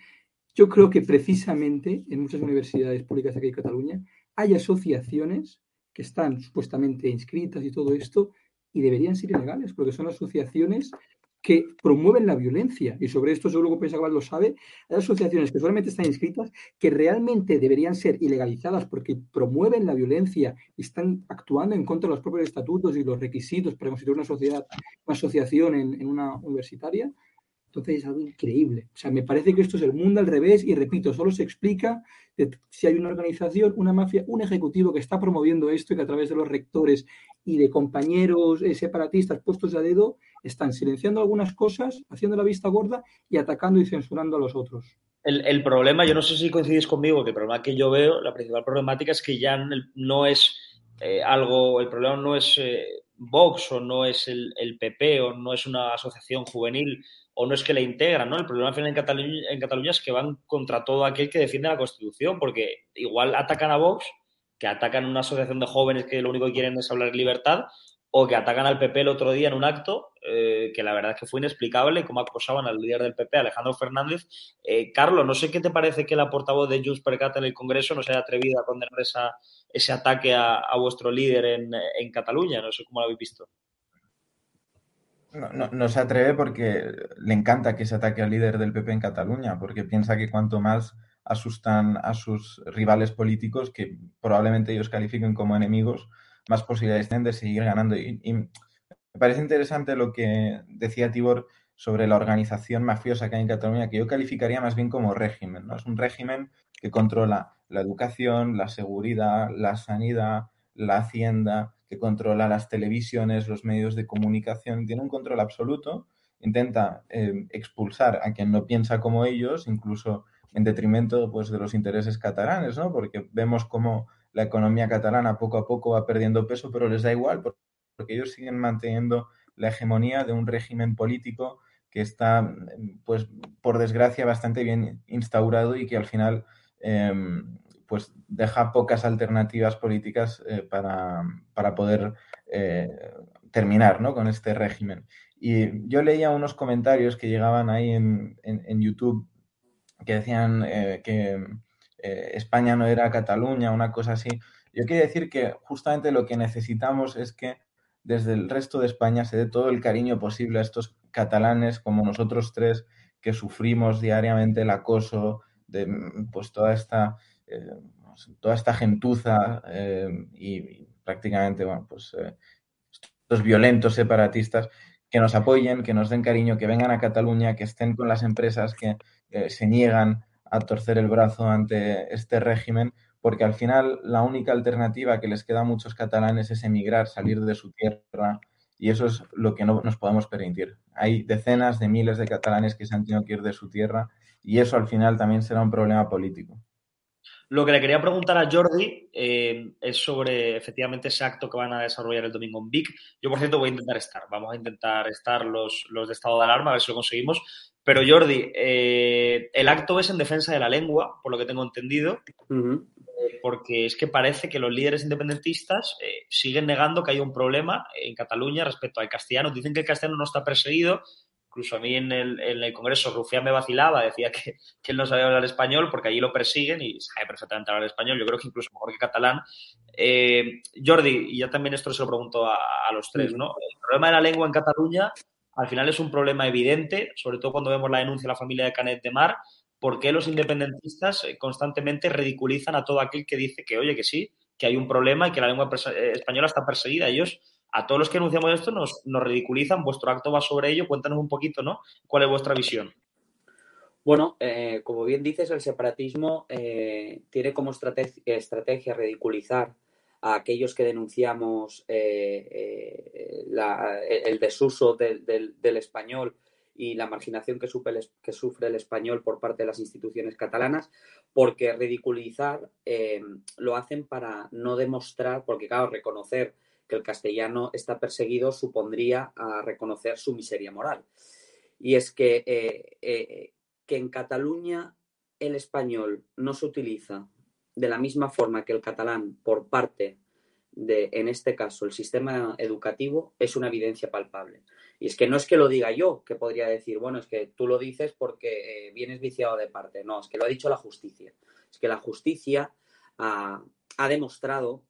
Yo creo que precisamente en muchas universidades públicas aquí en Cataluña hay asociaciones que están supuestamente inscritas y todo esto y deberían ser ilegales porque son asociaciones que promueven la violencia. Y sobre esto seguro que Pensagabal lo sabe. Hay asociaciones que solamente están inscritas que realmente deberían ser ilegalizadas porque promueven la violencia y están actuando en contra de los propios estatutos y los requisitos para constituir una sociedad, una asociación en una universitaria. Entonces es algo increíble. O sea, me parece que esto es el mundo al revés y repito, solo se explica si hay una organización, una mafia, un ejecutivo que está promoviendo esto y que a través de los rectores y de compañeros eh, separatistas puestos a dedo están silenciando algunas cosas, haciendo la vista gorda y atacando y censurando a los otros. El, problema, yo no sé si coincidís conmigo, que el problema que yo veo, la principal problemática es que ya no es eh, algo, el problema no es eh, Vox o no es el, PP o no es una asociación juvenil o no es que la integran, ¿no? El problema al final en Cataluña, es que van contra todo aquel que defiende la Constitución, porque igual atacan a Vox, que atacan una asociación de jóvenes que lo único que quieren es hablar libertad, o que atacan al PP el otro día en un acto, eh, que la verdad es que fue inexplicable, cómo acosaban al líder del PP, Alejandro Fernández. Eh, Carlos, no sé qué te parece que la portavoz de Junts per Cat en el Congreso no se haya atrevido a condenar ese ataque a, vuestro líder en, en Cataluña, no sé cómo lo habéis visto. No, no, se atreve porque le encanta que se ataque al líder del PP en Cataluña, porque piensa que cuanto más asustan a sus rivales políticos, que probablemente ellos califiquen como enemigos, más posibilidades tienen de seguir ganando. Y, me parece interesante lo que decía Tibor sobre la organización mafiosa que hay en Cataluña, que yo calificaría más bien como régimen. ¿no? Es un régimen que controla la educación, la seguridad, la sanidad, la hacienda, que controla las televisiones, los medios de comunicación, tiene un control absoluto, intenta eh, expulsar a quien no piensa como ellos, incluso en detrimento pues, de los intereses catalanes, ¿no? porque vemos cómo la economía catalana poco a poco va perdiendo peso, pero les da igual, porque ellos siguen manteniendo la hegemonía de un régimen político que está, pues, por desgracia, bastante bien instaurado y que al final em, pues deja pocas alternativas políticas eh, para, poder eh, terminar ¿no? con este régimen. Y yo leía unos comentarios que llegaban ahí en, YouTube que decían eh, España no era Cataluña, una cosa así. Yo quiero decir que justamente lo que necesitamos es que desde el resto de España se dé todo el cariño posible a estos catalanes como nosotros tres que sufrimos diariamente el acoso de pues toda esta eh, toda esta gentuza eh, y, prácticamente, pues estos violentos separatistas que nos apoyen, que nos den cariño, que vengan a Cataluña, que estén con las empresas que se niegan a torcer el brazo ante este régimen, porque al final la única alternativa que les queda a muchos catalanes es emigrar, salir de su tierra, y eso es lo que no nos podemos permitir. Hay decenas de miles de catalanes que se han tenido que ir de su tierra, y eso al final también será un problema político. Lo que le quería preguntar a Jordi eh, es sobre efectivamente ese acto que van a desarrollar el domingo en Vic. Yo, por cierto, voy a intentar estar. Vamos a intentar estar los, los de estado de alarma, a ver si lo conseguimos. Pero Jordi, eh, el acto es en defensa de la lengua, por lo que tengo entendido, eh, porque es que parece que los líderes independentistas eh, siguen negando que hay un problema en Cataluña respecto al castellano. Dicen que el castellano no está perseguido. Incluso a mí en el, en el Congreso Rufián me vacilaba, decía que, que, él no sabía hablar español porque allí lo persiguen y sabe perfectamente hablar español. Yo creo que incluso mejor que catalán. Jordi, y ya también esto se lo pregunto a, a los tres, ¿no? El problema de la lengua en Cataluña al final es un problema evidente, sobre todo cuando vemos la denuncia de la familia de Canet de Mar, por qué los independentistas eh, constantemente ridiculizan a todo aquel que dice que, oye, que sí, que hay un problema y que la lengua eh, española está perseguida. Ellos, a todos los que anunciamos esto, nos, nos ridiculizan. Vuestro acto va sobre ello. Cuéntanos un poquito, ¿no? ¿Cuál es vuestra visión? Bueno, eh, como bien dices, el separatismo tiene como estrategia ridiculizar a aquellos que denunciamos eh, eh, el desuso del, español y la marginación que que sufre, el, español por parte de las instituciones catalanas, porque ridiculizar eh, lo hacen para no demostrar, porque claro, reconocer que el castellano está perseguido supondría a reconocer su miseria moral. Y es que, que en Cataluña el español no se utiliza de la misma forma que el catalán por parte de, en este caso, el sistema educativo, es una evidencia palpable. Y es que no es que lo diga yo, que podría decir, bueno, es que tú lo dices porque eh, vienes viciado de parte. No, es que lo ha dicho la justicia. Es que la justicia ha, demostrado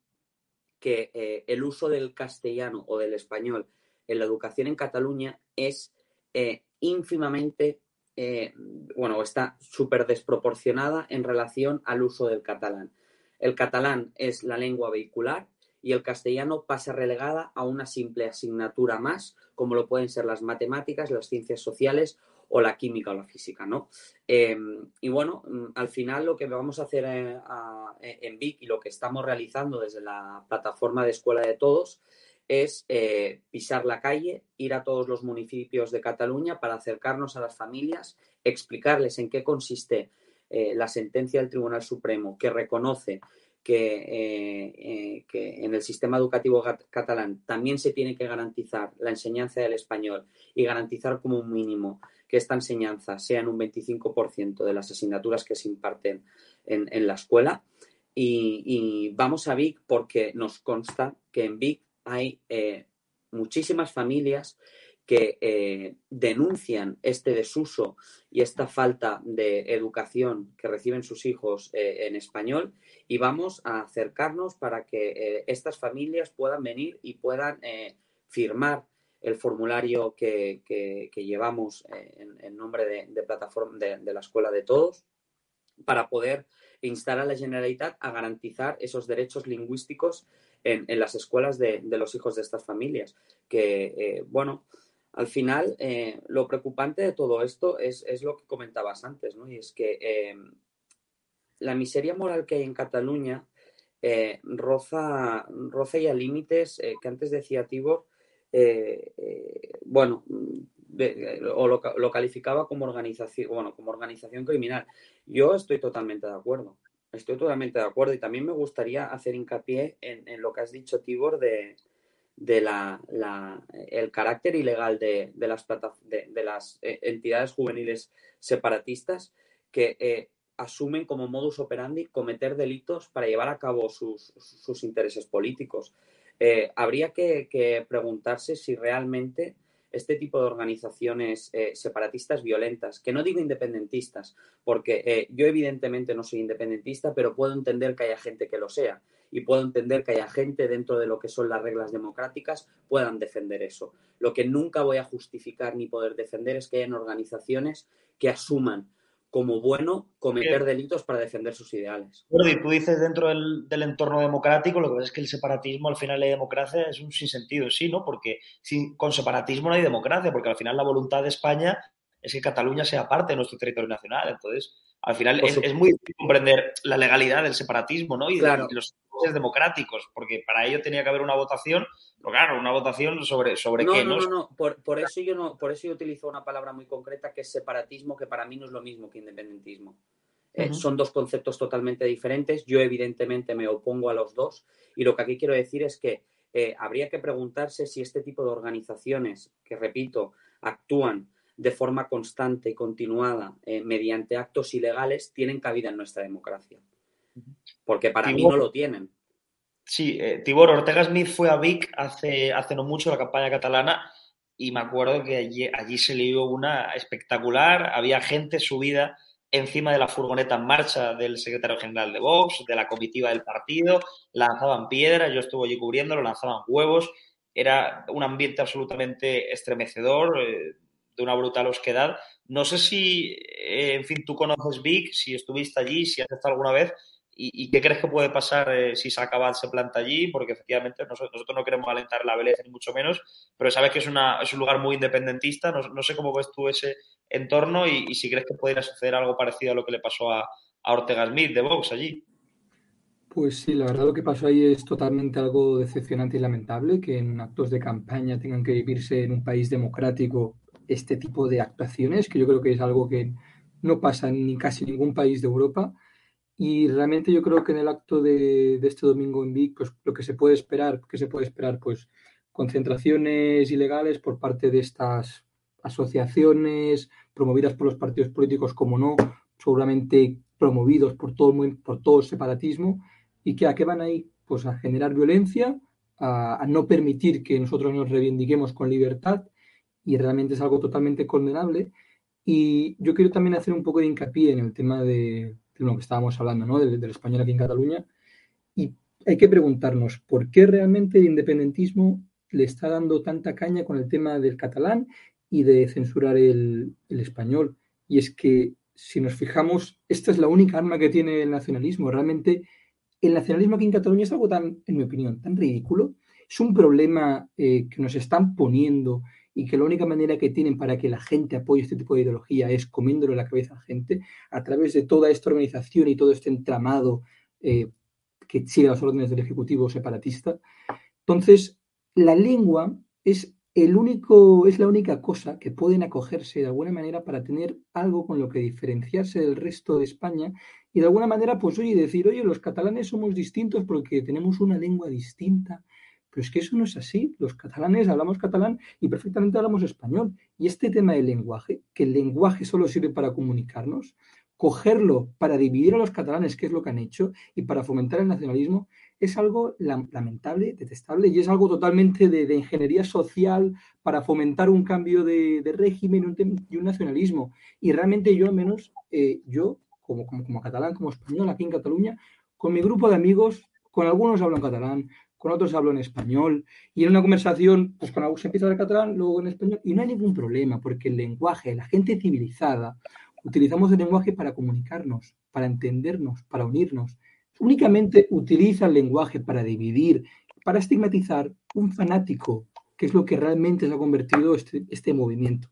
que eh, el uso del castellano o del español en la educación en Cataluña es eh, ínfimamente eh, bueno, está súper desproporcionada en relación al uso del catalán. El catalán es la lengua vehicular y el castellano pasa relegada a una simple asignatura más, como lo pueden ser las matemáticas, las ciencias sociales o la química o la física, ¿no? Eh, y bueno, mm, al final lo que vamos a hacer eh, a, en VIC y lo que estamos realizando desde la plataforma de Escuela de Todos es eh, pisar la calle, ir a todos los municipios de Cataluña para acercarnos a las familias, explicarles en qué consiste eh, la sentencia del Tribunal Supremo que reconoce que, eh, en el sistema educativo catalán también se tiene que garantizar la enseñanza del español y garantizar como un mínimo que esta enseñanza sea en un 25% de las asignaturas que se imparten en, en la escuela. Y, y, vamos a Vic porque nos consta que en Vic hay eh, muchísimas familias que eh, denuncian este desuso y esta falta de educación que reciben sus hijos eh, en español y vamos a acercarnos para que estas familias puedan venir y puedan firmar el formulario que, llevamos en, en, nombre de, de plataforma de, de, la Escuela de Todos para poder instar a la Generalitat a garantizar esos derechos lingüísticos en, las escuelas de, los hijos de estas familias. Que, eh, bueno, al final eh, lo preocupante de todo esto es, es, lo que comentabas antes, ¿no? Y es que eh, la miseria moral que hay en Cataluña roza, roza ya límites que antes decía Tibor, bueno, o lo, lo, calificaba como organización, bueno, como organización criminal. Yo estoy totalmente de acuerdo. Estoy totalmente de acuerdo y también me gustaría hacer hincapié en, en lo que has dicho, Tibor, de, de la, la, el carácter ilegal de, de las, de, de las eh, entidades juveniles separatistas que eh, asumen como modus operandi cometer delitos para llevar a cabo sus, sus intereses políticos. Eh, habría que, preguntarse si realmente este tipo de organizaciones eh, separatistas violentas, que no digo independentistas, porque eh, yo evidentemente no soy independentista, pero puedo entender que haya gente que lo sea y puedo entender que haya gente dentro de lo que son las reglas democráticas puedan defender eso. Lo que nunca voy a justificar ni poder defender es que hayan organizaciones que asuman como bueno cometer delitos para defender sus ideales. Jordi, tú dices dentro del, del, entorno democrático, lo que ves es que el separatismo al final la democracia es un sinsentido, sí, ¿no? Porque sin, con separatismo no hay democracia, porque al final la voluntad de España es que Cataluña sea parte de nuestro territorio nacional. Entonces, al final es, es, muy difícil comprender la legalidad del separatismo, ¿no? Y, claro. de, los democráticos, porque para ello tenía que haber una votación, pero claro, una votación sobre, sobre no, qué, ¿no? No, no, no, por, por, eso yo no, por eso yo utilizo una palabra muy concreta que es separatismo, que para mí no es lo mismo que independentismo. Uh -huh. eh, son dos conceptos totalmente diferentes. Yo, evidentemente, me opongo a los dos. Y lo que aquí quiero decir es que eh, habría que preguntarse si este tipo de organizaciones, que repito, actúan de forma constante y continuada eh, mediante actos ilegales tienen cabida en nuestra democracia. Porque para mí no lo tienen. Sí, eh, Tibor Ortega Smith fue a Vic hace, hace no mucho, la campaña catalana, y me acuerdo que allí, allí se le dio una espectacular, había gente subida encima de la furgoneta en marcha del secretario general de Vox, de la comitiva del partido, lanzaban piedras, yo estuve allí cubriéndolo, lanzaban huevos, era un ambiente absolutamente estremecedor, eh, de una brutal osquedad. No sé si, eh, en fin, tú conoces Vic, si estuviste allí, si has estado alguna vez, ¿Y, qué crees que puede pasar eh, si Sacabal se planta allí? Porque efectivamente nosotros, no queremos alentar la belleza ni mucho menos, pero sabes que es, una, es un lugar muy independentista. No, sé cómo ves tú ese entorno y, si crees que podría suceder algo parecido a lo que le pasó a, a Ortega Smith de Vox allí. Pues sí, la verdad lo que pasó ahí es totalmente algo decepcionante y lamentable, que en actos de campaña tengan que vivirse en un país democrático este tipo de actuaciones, que yo creo que es algo que no pasa en casi ningún país de Europa. Y realmente yo creo que en el acto de, este domingo en Vic, pues lo que se puede esperar, que se puede esperar, pues concentraciones ilegales por parte de estas asociaciones promovidas por los partidos políticos, como no, seguramente promovidos por todo, por todo el separatismo, y que a qué van ahí, pues a generar violencia, a, a no permitir que nosotros nos reivindiquemos con libertad, y realmente es algo totalmente condenable. Y yo quiero también hacer un poco de hincapié en el tema de, lo que estábamos hablando, ¿no? Del, español aquí en Cataluña. Y hay que preguntarnos por qué realmente el independentismo le está dando tanta caña con el tema del catalán y de censurar el, español. Y es que, si nos fijamos, esta es la única arma que tiene el nacionalismo. Realmente, el nacionalismo aquí en Cataluña es algo tan, en mi opinión, tan ridículo. Es un problema eh, que nos están poniendo y que la única manera que tienen para que la gente apoye este tipo de ideología es comiéndole la cabeza a la gente a través de toda esta organización y todo este entramado eh, que sigue las órdenes del Ejecutivo separatista. Entonces, la lengua es el único, es la única cosa que pueden acogerse de alguna manera para tener algo con lo que diferenciarse del resto de España y de alguna manera, pues oye, decir, oye, los catalanes somos distintos porque tenemos una lengua distinta, pero es que eso no es así. Los catalanes hablamos catalán y perfectamente hablamos español. Y este tema del lenguaje, que el lenguaje solo sirve para comunicarnos, cogerlo para dividir a los catalanes, que es lo que han hecho, y para fomentar el nacionalismo, es algo lamentable, detestable, y es algo totalmente de, ingeniería social para fomentar un cambio de, régimen y un nacionalismo. Y realmente yo, al menos, eh, yo, como, como, como catalán, como español, aquí en Cataluña, con mi grupo de amigos, con algunos hablo en catalán, con otros hablo en español, y en una conversación, pues con algunos catalán, luego en español, y no hay ningún problema, porque el lenguaje, la gente civilizada, utilizamos el lenguaje para comunicarnos, para entendernos, para unirnos. Únicamente utiliza el lenguaje para dividir, para estigmatizar un fanático, que es lo que realmente se ha convertido este, este movimiento.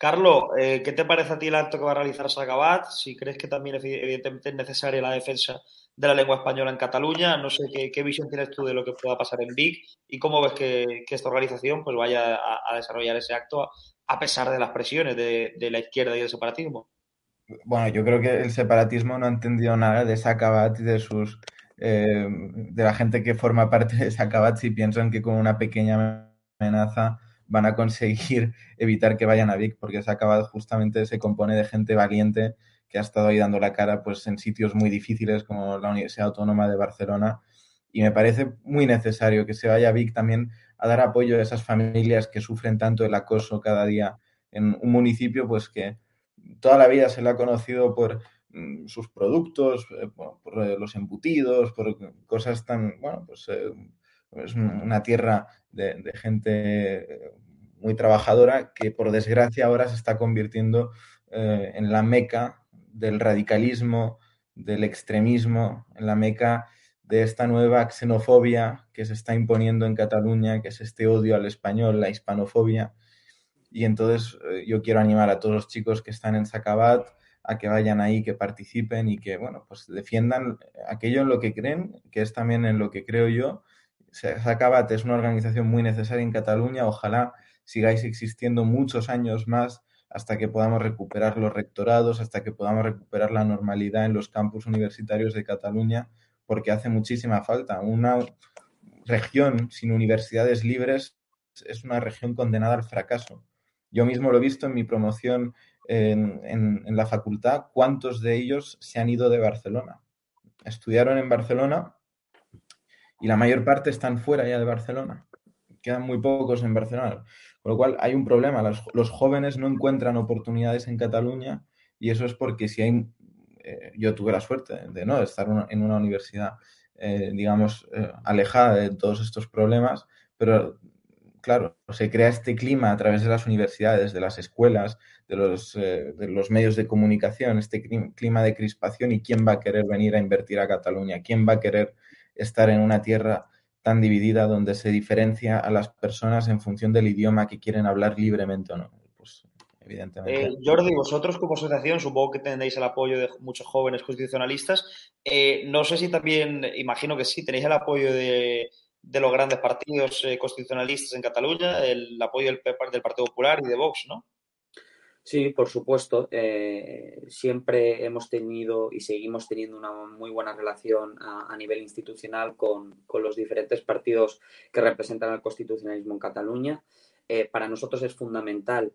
Carlos, eh, ¿qué te parece a ti el acto que va a realizar Sagabat? Si crees que también evidentemente es necesaria la defensa de la lengua española en Cataluña. No sé qué, visión tienes tú de lo que pueda pasar en Vic y cómo ves que, esta organización pues vaya a, desarrollar ese acto a, pesar de las presiones de, la izquierda y del separatismo. Bueno, yo creo que el separatismo no ha entendido nada de Sacabat y de sus eh, de la gente que forma parte de Sacabat si piensan que con una pequeña amenaza van a conseguir evitar que vayan a Vic, porque Sacabat justamente se compone de gente valiente que ha estado ahí dando la cara pues, en sitios muy difíciles como la Universidad Autónoma de Barcelona. Y me parece muy necesario que se vaya Vic también a dar apoyo a esas familias que sufren tanto el acoso cada día en un municipio pues que toda la vida se le ha conocido por mm, sus productos, eh, por eh, los embutidos, por cosas tan, bueno, pues eh, es una tierra de, de, gente muy trabajadora que por desgracia ahora se está convirtiendo en la meca del radicalismo, del extremismo, en la meca de esta nueva xenofobia que se está imponiendo en Cataluña, que es este odio al español, la hispanofobia. Y entonces eh, yo quiero animar a todos los chicos que están en Sacabat a que vayan ahí, que participen y que, bueno, pues defiendan aquello en lo que creen, que es también en lo que creo yo. Sacabat es una organización muy necesaria en Cataluña. Ojalá sigáis existiendo muchos años más hasta que podamos recuperar los rectorados, hasta que podamos recuperar la normalidad en los campus universitarios de Cataluña, porque hace muchísima falta. Una región sin universidades libres es una región condenada al fracaso. Yo mismo lo he visto en mi promoción en, la facultad, cuántos de ellos se han ido de Barcelona. Estudiaron en Barcelona y la mayor parte están fuera ya de Barcelona. Quedan muy pocos en Barcelona. Con lo cual hay un problema. Los, jóvenes no encuentran oportunidades en Cataluña y eso es porque si hay... Eh, yo tuve la suerte de no estar en una universidad, eh, digamos, eh, alejada de todos estos problemas, pero claro, se crea este clima a través de las universidades, de las escuelas, de los, de los medios de comunicación, este clima de crispación y quién va a querer venir a invertir a Cataluña, quién va a querer estar en una tierra tan dividida donde se diferencia a las personas en función del idioma que quieren hablar libremente o no. Pues evidentemente. Eh, Jordi, vosotros como asociación supongo que tendréis el apoyo de muchos jóvenes constitucionalistas. Eh, no sé si también, imagino que sí, tenéis el apoyo de, los grandes partidos eh, constitucionalistas en Cataluña, el apoyo del Partido Popular y de Vox, ¿no? Sí, por supuesto. Eh, siempre hemos tenido y seguimos teniendo una muy buena relación a, nivel institucional con, los diferentes partidos que representan el constitucionalismo en Cataluña. Eh, para nosotros es fundamental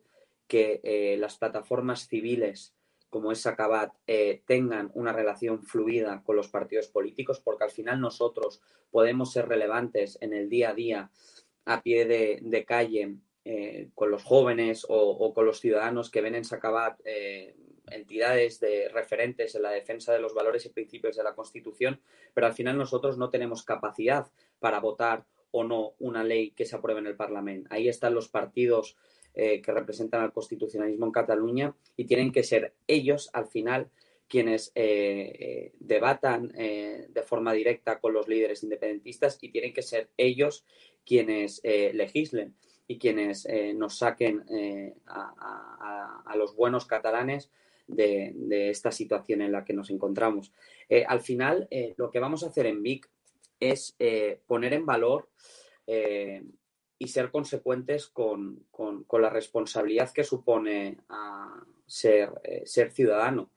que eh, las plataformas civiles como es Sacabat tengan una relación fluida con los partidos políticos, porque al final nosotros podemos ser relevantes en el día a día a pie de calle eh, con los jóvenes o, con los ciudadanos que ven en Sacabat eh, entidades de referentes en la defensa de los valores y principios de la Constitución, pero al final nosotros no tenemos capacidad para votar o no una ley que se apruebe en el Parlamento. Ahí están los partidos eh, que representan al constitucionalismo en Cataluña y tienen que ser ellos al final quienes debatan de forma directa con los líderes independentistas y tienen que ser ellos quienes legislen y quienes eh, nos saquen eh, a, los buenos catalanes de, esta situación en la que nos encontramos. Eh, al final, lo que vamos a hacer en VIC es poner en valor y ser consecuentes con, la responsabilidad que supone ser, ser, ciudadano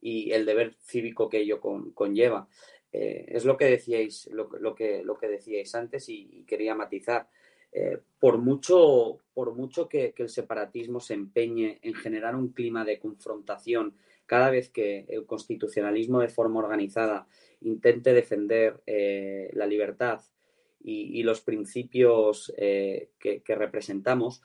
y el deber cívico que ello conlleva. es lo que decíais, lo, que, lo que decíais antes y quería matizar. Eh, por mucho, por mucho que, el separatismo se empeñe en generar un clima de confrontación cada vez que el constitucionalismo de forma organizada intente defender eh, la libertad y, los principios eh, que, representamos,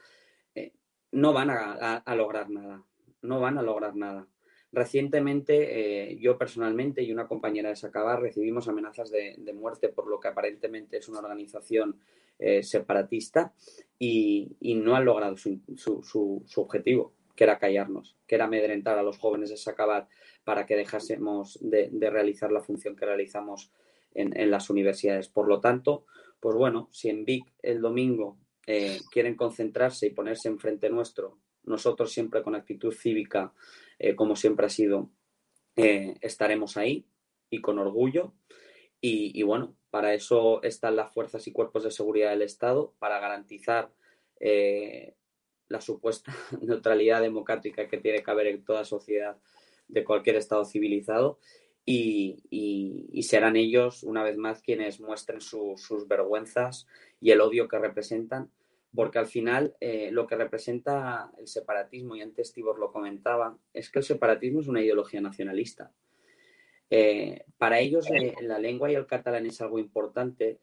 no van a, lograr nada. No van a lograr nada. Recientemente, yo personalmente y una compañera de Sacabar recibimos amenazas de, muerte por lo que aparentemente es una organización eh, separatista y, no han logrado su, objetivo, que era callarnos, que era amedrentar a los jóvenes de Sacabat para que dejásemos de, realizar la función que realizamos en, las universidades. Por lo tanto, pues bueno, si en Vic el domingo eh, quieren concentrarse y ponerse enfrente nuestro, nosotros siempre con actitud cívica, eh, como siempre ha sido, estaremos ahí y con orgullo. y, bueno, para eso están las fuerzas y cuerpos de seguridad del Estado, para garantizar eh, la supuesta neutralidad democrática que tiene que haber en toda sociedad de cualquier Estado civilizado. Y, serán ellos, una vez más, quienes muestren sus vergüenzas y el odio que representan, porque al final eh, lo que representa el separatismo, y antes Tibor lo comentaba, es que el separatismo es una ideología nacionalista. Eh, para ellos eh, la lengua y el catalán es algo importante,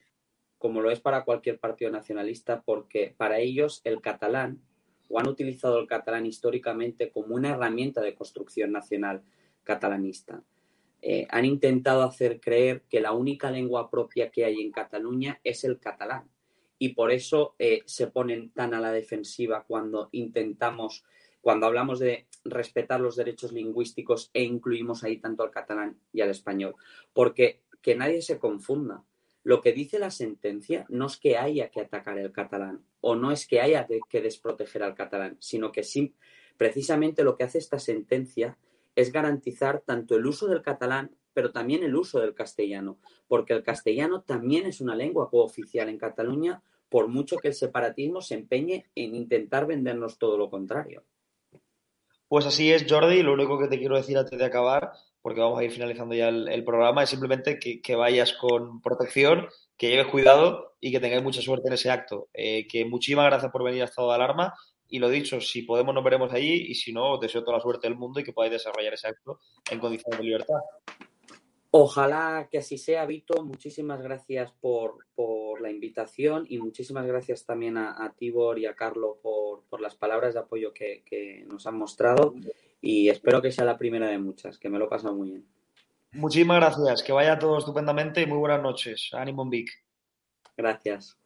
como lo es para cualquier partido nacionalista, porque para ellos el catalán, o han utilizado el catalán históricamente como una herramienta de construcción nacional catalanista. Eh, han intentado hacer creer que la única lengua propia que hay en Cataluña es el catalán. Y por eso se ponen tan a la defensiva cuando intentamos cuando hablamos de respetar los derechos lingüísticos e incluimos ahí tanto al catalán y al español. Porque que nadie se confunda. Lo que dice la sentencia no es que haya que atacar el catalán o no es que haya que desproteger al catalán, sino que sí, precisamente lo que hace esta sentencia es garantizar tanto el uso del catalán, pero también el uso del castellano, porque el castellano también es una lengua cooficial en Cataluña, por mucho que el separatismo se empeñe en intentar vendernos todo lo contrario. Pues así es, Jordi. Lo único que te quiero decir antes de acabar, porque vamos a ir finalizando ya el, programa, es simplemente que, vayas con protección, que lleves cuidado y que tengáis mucha suerte en ese acto. Eh, que muchísimas gracias por venir a estado de alarma, Y lo dicho, si podemos nos veremos allí y si no, os deseo toda la suerte del mundo y que podáis desarrollar ese acto en condiciones de libertad. Ojalá que así sea, Vito. Muchísimas gracias por, por la invitación y muchísimas gracias también a, Tibor y a Carlos por, por las palabras de apoyo que, que, nos han mostrado y espero que sea la primera de muchas, que me lo he pasado muy bien. Muchísimas gracias, que vaya todo estupendamente y muy buenas noches. Ánimo Vic. Gracias.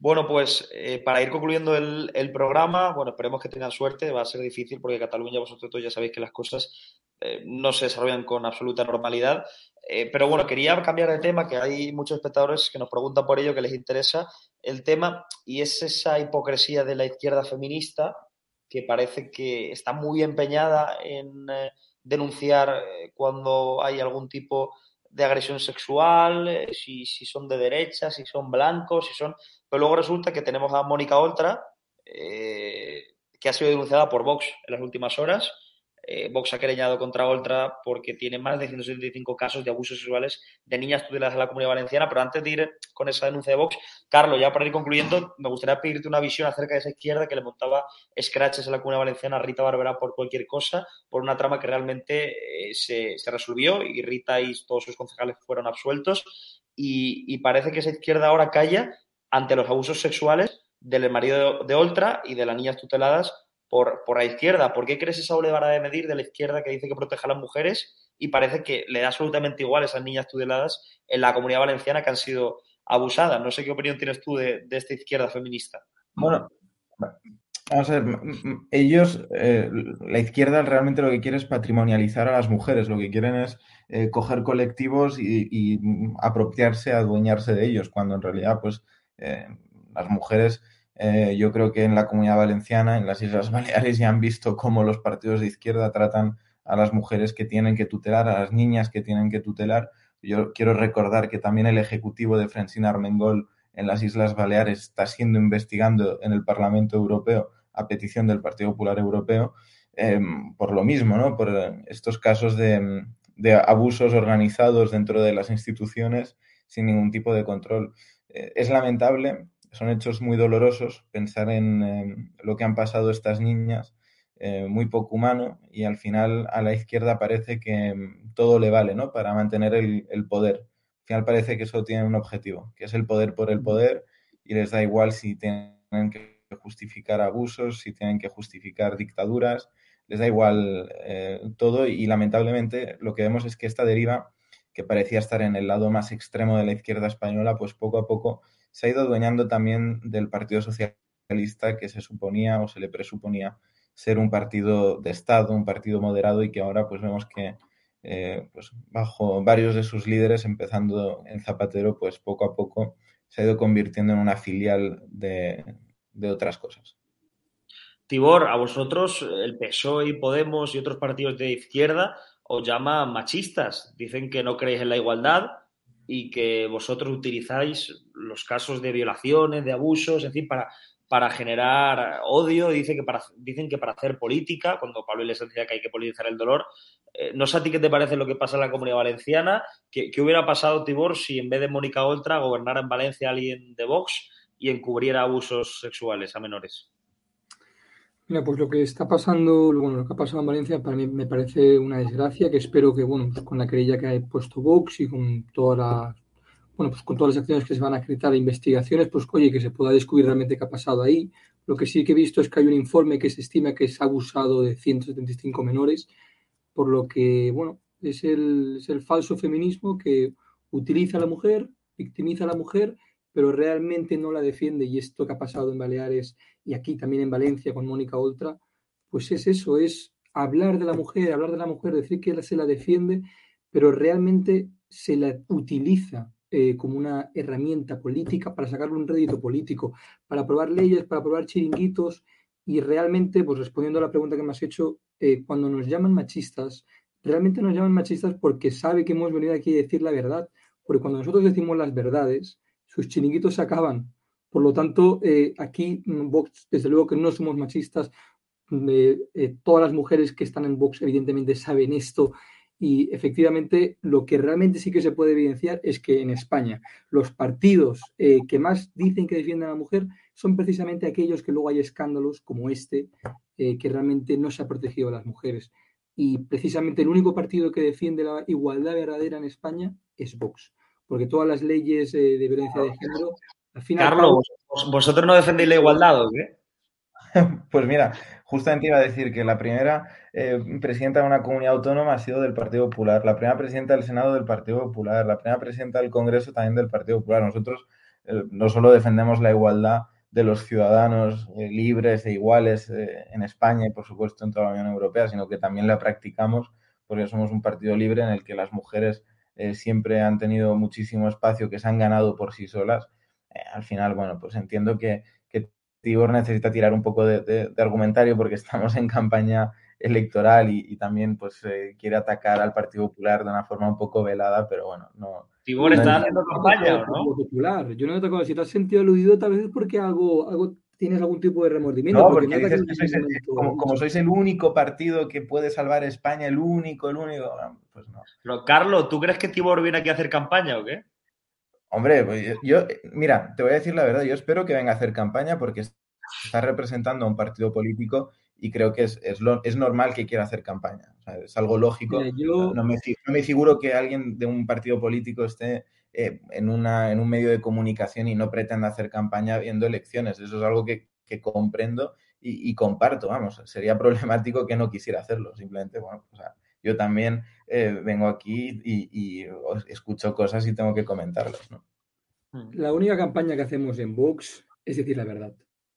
Bueno, pues eh, para ir concluyendo el, programa, bueno, esperemos que tengan suerte, va a ser difícil porque Cataluña, vosotros ya sabéis que las cosas eh, no se desarrollan con absoluta normalidad. Eh, pero bueno, quería cambiar de tema, que hay muchos espectadores que nos preguntan por ello, que les interesa el tema, y es esa hipocresía de la izquierda feminista, que parece que está muy empeñada en denunciar cuando hay algún tipo de agresión sexual, si, si, son de derecha, si son blancos, si son pero luego resulta que tenemos a Mónica Oltra, eh, que ha sido denunciada por Vox en las últimas horas. Eh, Vox ha querellado contra Oltra porque tiene más de 175 casos de abusos sexuales de niñas tuteladas en la comunidad valenciana. Pero antes de ir con esa denuncia de Vox, Carlos, ya para ir concluyendo, me gustaría pedirte una visión acerca de esa izquierda que le montaba scratches en la comunidad valenciana a Rita Barberá por cualquier cosa, por una trama que realmente eh, se, resolvió y Rita y todos sus concejales fueron absueltos. Y, y parece que esa izquierda ahora calla ante los abusos sexuales del marido de Oltra y de las niñas tuteladas por, por la izquierda. ¿Por qué crees esa doble vara de medir de la izquierda que dice que protege a las mujeres y parece que le da absolutamente igual a esas niñas tuteladas en la comunidad valenciana que han sido abusadas? No sé qué opinión tienes tú de, esta izquierda feminista. Bueno, Vamos a ver, ellos, eh, la izquierda realmente lo que quiere es patrimonializar a las mujeres, lo que quieren es eh, coger colectivos y, y, apropiarse, adueñarse de ellos, cuando en realidad, pues, eh, las mujeres, eh, yo creo que en la comunidad valenciana, en las Islas Baleares, ya han visto cómo los partidos de izquierda tratan a las mujeres que tienen que tutelar, a las niñas que tienen que tutelar. Yo quiero recordar que también el ejecutivo de Francina Armengol en las Islas Baleares está siendo investigando en el Parlamento Europeo a petición del Partido Popular Europeo em, por lo mismo, ¿no? Por estos casos de, de abusos organizados dentro de las instituciones sin ningún tipo de control. Eh, es lamentable, son hechos muy dolorosos pensar en lo que han pasado estas niñas, eh, muy poco humano, y al final a la izquierda parece que mm, todo le vale, ¿no? Para mantener el, poder. Al final parece que solo tienen un objetivo, que es el poder por el poder, y les da igual si tienen que justificar abusos, si tienen que justificar dictaduras, les da igual eh, todo, y lamentablemente lo que vemos es que esta deriva que parecía estar en el lado más extremo de la izquierda española, pues poco a poco se ha ido adueñando también del Partido Socialista que se suponía o se le presuponía ser un partido de Estado, un partido moderado y que ahora pues vemos que eh, pues bajo varios de sus líderes, empezando en Zapatero, pues poco a poco se ha ido convirtiendo en una filial de, de otras cosas. Tibor, a vosotros el PSOE y Podemos y otros partidos de izquierda os llaman machistas. Dicen que no creéis en la igualdad y que vosotros utilizáis los casos de violaciones, de abusos, en fin, para, para generar odio. Dicen que para, dicen que para hacer política, cuando Pablo les decía que hay que politizar el dolor. Eh, no sé a ti qué te parece lo que pasa en la comunidad valenciana. ¿Qué, ¿Qué, hubiera pasado, Tibor, si en vez de Mónica Oltra gobernara en Valencia alguien de Vox y encubriera abusos sexuales a menores? Mira, pues lo que está pasando, bueno, lo que ha pasado en Valencia para mí me parece una desgracia que espero que, bueno, pues con la querella que ha puesto Vox y con todas las, bueno, pues con todas las acciones que se van a acreditar, investigaciones, pues oye, que se pueda descubrir realmente qué ha pasado ahí. Lo que sí que he visto es que hay un informe que se estima que se ha abusado de 175 menores, por lo que, bueno, es el, es el falso feminismo que utiliza a la mujer, victimiza a la mujer pero realmente no la defiende, y esto que ha pasado en Baleares y aquí también en Valencia con Mónica Oltra, pues es eso, es hablar de la mujer, hablar de la mujer, decir que se la defiende, pero realmente se la utiliza eh, como una herramienta política para sacarle un rédito político, para aprobar leyes, para aprobar chiringuitos, y realmente, pues respondiendo a la pregunta que me has hecho, eh, cuando nos llaman machistas, realmente nos llaman machistas porque sabe que hemos venido aquí a decir la verdad, porque cuando nosotros decimos las verdades, sus chiringuitos se acaban. Por lo tanto, eh, aquí mm, Vox, desde luego que no somos machistas, mm, eh, eh, todas las mujeres que están en Vox evidentemente saben esto y efectivamente lo que realmente sí que se puede evidenciar es que en España los partidos que más dicen que defienden a la mujer son precisamente aquellos que luego hay escándalos como este, que realmente no se ha protegido a las mujeres. Y precisamente el único partido que defiende la igualdad verdadera en España es Vox, porque todas las leyes eh, de violencia de género, al final... Carlos, ¿vosotros no defendéis la igualdad o qué? Pues mira, justamente iba a decir que la primera eh, presidenta de una comunidad autónoma ha sido del Partido Popular, la primera presidenta del Senado del Partido Popular, la primera presidenta del Congreso también del Partido Popular. Nosotros eh, no solo defendemos la igualdad de los ciudadanos eh, libres e iguales en España y por supuesto en toda la Unión Europea, sino que también la practicamos porque somos un partido libre en el que las mujeres siempre han tenido muchísimo espacio que se han ganado por sí solas. al final, bueno, pues entiendo que Tibor necesita tirar un poco de, argumentario porque estamos en campaña electoral y, también pues eh, quiere atacar al Partido Popular de una forma un poco velada, pero bueno, no. Tibor está haciendo campaña, ¿no? Popular. Yo no te acuerdo si te has sentido aludido tal vez porque algo, algo tienes algún tipo de remordimiento. No, porque, dices que sois el, como, sois el único partido que puede salvar España, el único, el único, pues no. Pero Carlos, ¿tú crees que Tibor viene aquí a hacer campaña o qué? Hombre, pues yo, mira, te voy a decir la verdad, yo espero que venga a hacer campaña porque está representando a un partido político y creo que es, es, lo, es normal que quiera hacer campaña. es algo lógico. no, me, no, me, figuro que alguien de un partido político esté eh, en, una, en un medio de comunicación y no pretenda hacer campaña viendo elecciones. Eso es algo que, que comprendo y, y, comparto. Vamos, sería problemático que no quisiera hacerlo. Simplemente, bueno, o sea, yo también eh, vengo aquí y, escucho cosas y tengo que comentarlas. ¿no? La única campaña que hacemos en Vox es decir la verdad.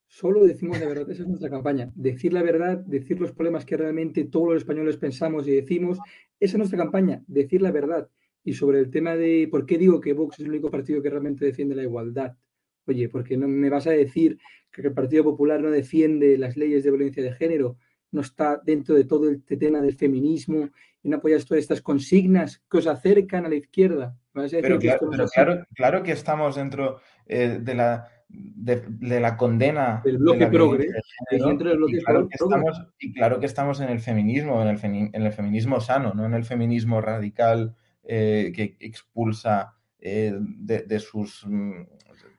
Solo decimos la verdad, esa es nuestra campaña. Decir la verdad, decir los problemas que realmente todos los españoles pensamos y decimos, esa es nuestra campaña, decir la verdad. Y sobre el tema de por qué digo que Vox es el único partido que realmente defiende la igualdad. Oye, porque no me vas a decir que el Partido Popular no defiende las leyes de violencia de género, no está dentro de todo este tema del feminismo y no apoyas todas estas consignas que os acercan a la izquierda. Pero, claro, claro, que estamos dentro eh, de, la, de, la condena del bloque progre, y, claro que estamos, y claro que estamos en el feminismo, en el, en el feminismo sano, no en el feminismo radical eh, que expulsa eh, de, sus,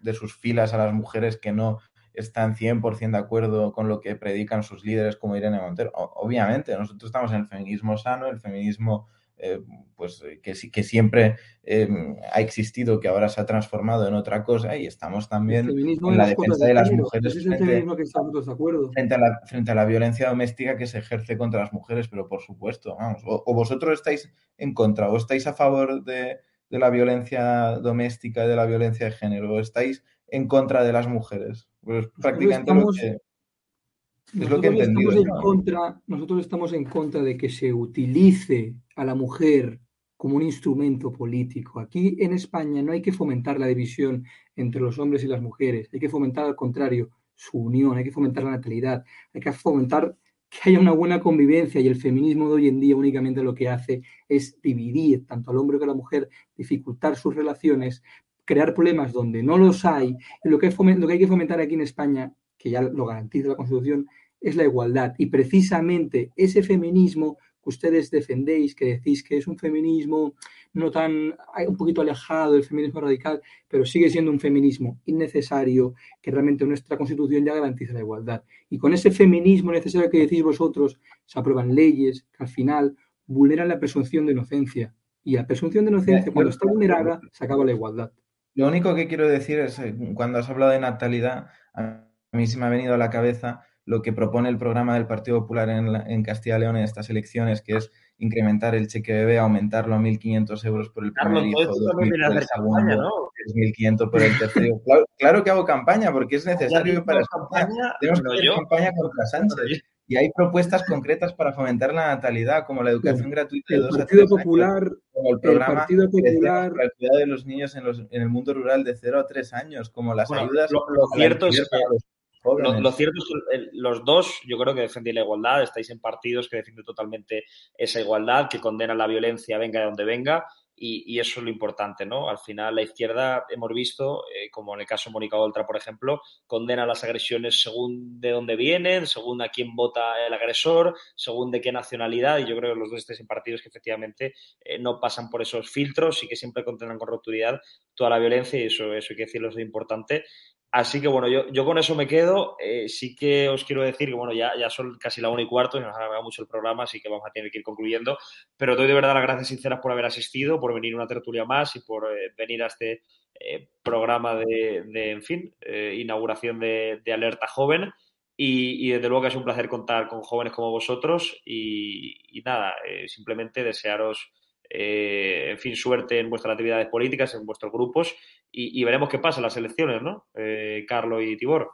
de sus filas a las mujeres que no están 100% de acuerdo con lo que predican sus líderes como Irene Montero. obviamente, nosotros estamos en el feminismo sano, el feminismo eh, pues que, que siempre eh, ha existido, que ahora se ha transformado en otra cosa y estamos también en la defensa de las mujeres frente, a la, frente, a la, violencia doméstica que se ejerce contra las mujeres, pero por supuesto, vamos, o, vosotros estáis en contra o estáis a favor de, de la violencia doméstica de la violencia de género, o estáis en contra de las mujeres. Pues prácticamente estamos, es lo que estamos en contra, nosotros estamos en contra de que se utilice a la mujer como un instrumento político. Aquí en España no hay que fomentar la división entre los hombres y las mujeres, hay que fomentar al contrario su unión, hay que fomentar la natalidad, hay que fomentar que haya una buena convivencia y el feminismo de hoy en día únicamente lo que hace es dividir tanto al hombre como a la mujer, dificultar sus relaciones, crear problemas donde no los hay. Y lo que, lo que hay que fomentar aquí en España, que ya lo garantiza la Constitución, es la igualdad. Y precisamente ese feminismo que ustedes defendéis, que decís que es un feminismo no tan, un poquito alejado del feminismo radical, pero sigue siendo un feminismo innecesario, que realmente nuestra constitución ya garantiza la igualdad. Y con ese feminismo necesario que decís vosotros, se aprueban leyes que al final vulneran la presunción de inocencia. Y la presunción de inocencia, cuando está vulnerada, se acaba la igualdad. Lo único que quiero decir es, eh, cuando has hablado de natalidad, a mí se me ha venido a la cabeza lo que propone el programa del Partido Popular en, Castilla y León en estas elecciones, que es incrementar el cheque bebé, aumentarlo a 1.500 euros por el primer hijo, 2.000 por el segundo, ¿no? 1.500 por el tercero. Claro, que hago campaña, porque es necesario para España. Tenemos que hacer campaña contra Sánchez. Y hay propuestas concretas para fomentar la natalidad, como la educación gratuita de dos Partido Popular, como el programa Partido Popular, para el cuidado de los niños en, los, en, el mundo rural de 0 a 3 años, como las ayudas. Lo, cierto es que lo, cierto es que los dos, yo creo que defendéis la igualdad, estáis en partidos que defienden totalmente esa igualdad, que condenan la violencia, venga de donde venga, y, eso es lo importante, ¿no? Al final, la izquierda, hemos visto, eh, como en el caso de Mónica Oltra, por ejemplo, condena las agresiones según de dónde vienen, según a quién vota el agresor, según de qué nacionalidad, y yo creo que los dos estáis en partidos que efectivamente eh, no pasan por esos filtros y que siempre condenan con rotundidad toda la violencia, y eso, eso hay que decirlo, es importante Así que bueno, yo, yo con eso me quedo. Eh, sí que os quiero decir que bueno, ya, ya son casi la una y cuarto y nos ha alargado mucho el programa, así que vamos a tener que ir concluyendo. Pero doy de verdad las gracias sinceras por haber asistido, por venir una tertulia más y por eh, venir a este eh, programa de, de, en fin, inauguración de, de, Alerta Joven. Y, desde luego que es un placer contar con jóvenes como vosotros. Y nada, simplemente desearos eh, en fin, suerte en vuestras actividades políticas, en vuestros grupos y, veremos qué pasa en las elecciones, ¿no? Eh, Carlos y Tibor.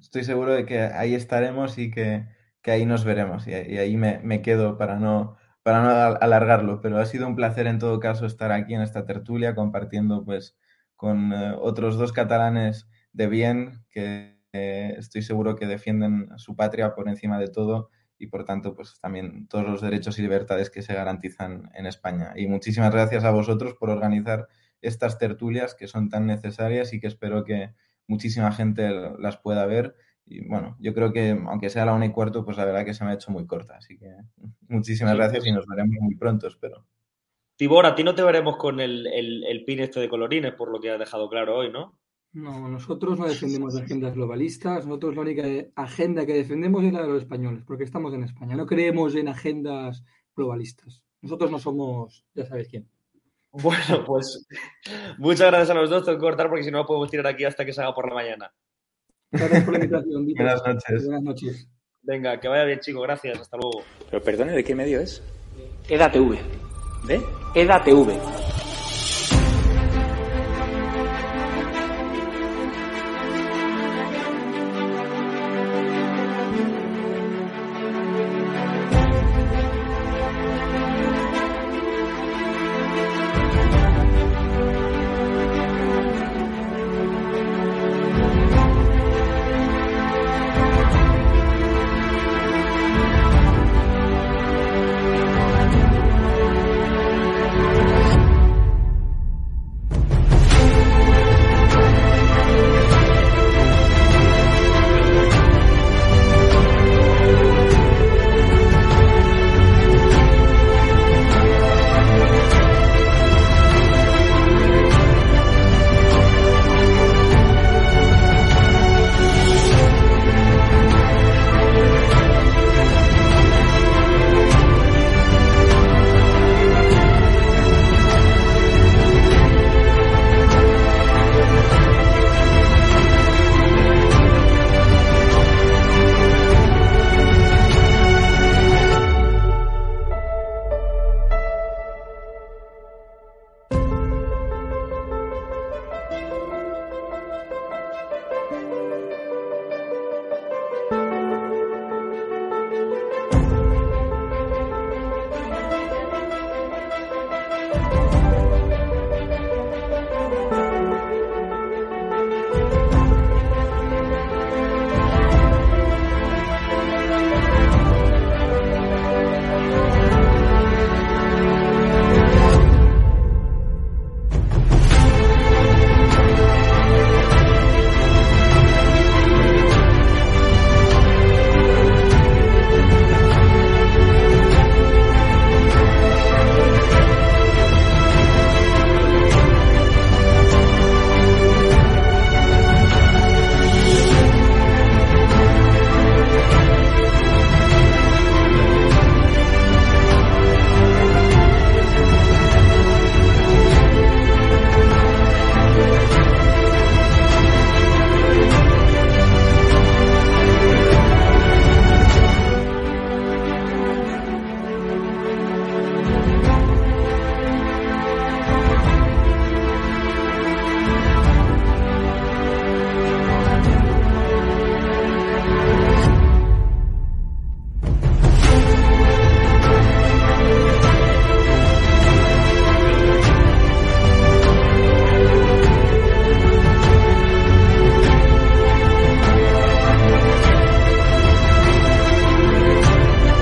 Estoy seguro de que ahí estaremos y que, ahí nos veremos y, ahí me, me, quedo para no, para no alargarlo, pero ha sido un placer en todo caso estar aquí en esta tertulia compartiendo pues con eh, otros dos catalanes de bien que eh, estoy seguro que defienden su patria por encima de todo y por tanto pues también todos los derechos y libertades que se garantizan en España. Y muchísimas gracias a vosotros por organizar estas tertulias que son tan necesarias y que espero que muchísima gente las pueda ver. Y bueno, yo creo que aunque sea la una y cuarto, pues la verdad que se me ha hecho muy corta. Así que muchísimas sí, gracias y nos veremos muy pronto, espero. Tibor, a ti no te veremos con el, el, el pin este de colorines, por lo que has dejado claro hoy, ¿no? No, nosotros no defendemos agendas globalistas, nosotros la única agenda que defendemos es la de los españoles, porque estamos en España, no creemos en agendas globalistas. Nosotros no somos, ya sabéis quién. Bueno, pues muchas gracias a los dos, tengo que cortar porque si no podemos tirar aquí hasta que se haga por la mañana. Gracias por la invitación. Buenas noches. Buenas noches. Venga, que vaya bien, chico, gracias, hasta luego. Pero perdone, ¿de qué medio es? EDATV. ¿De? EDATV.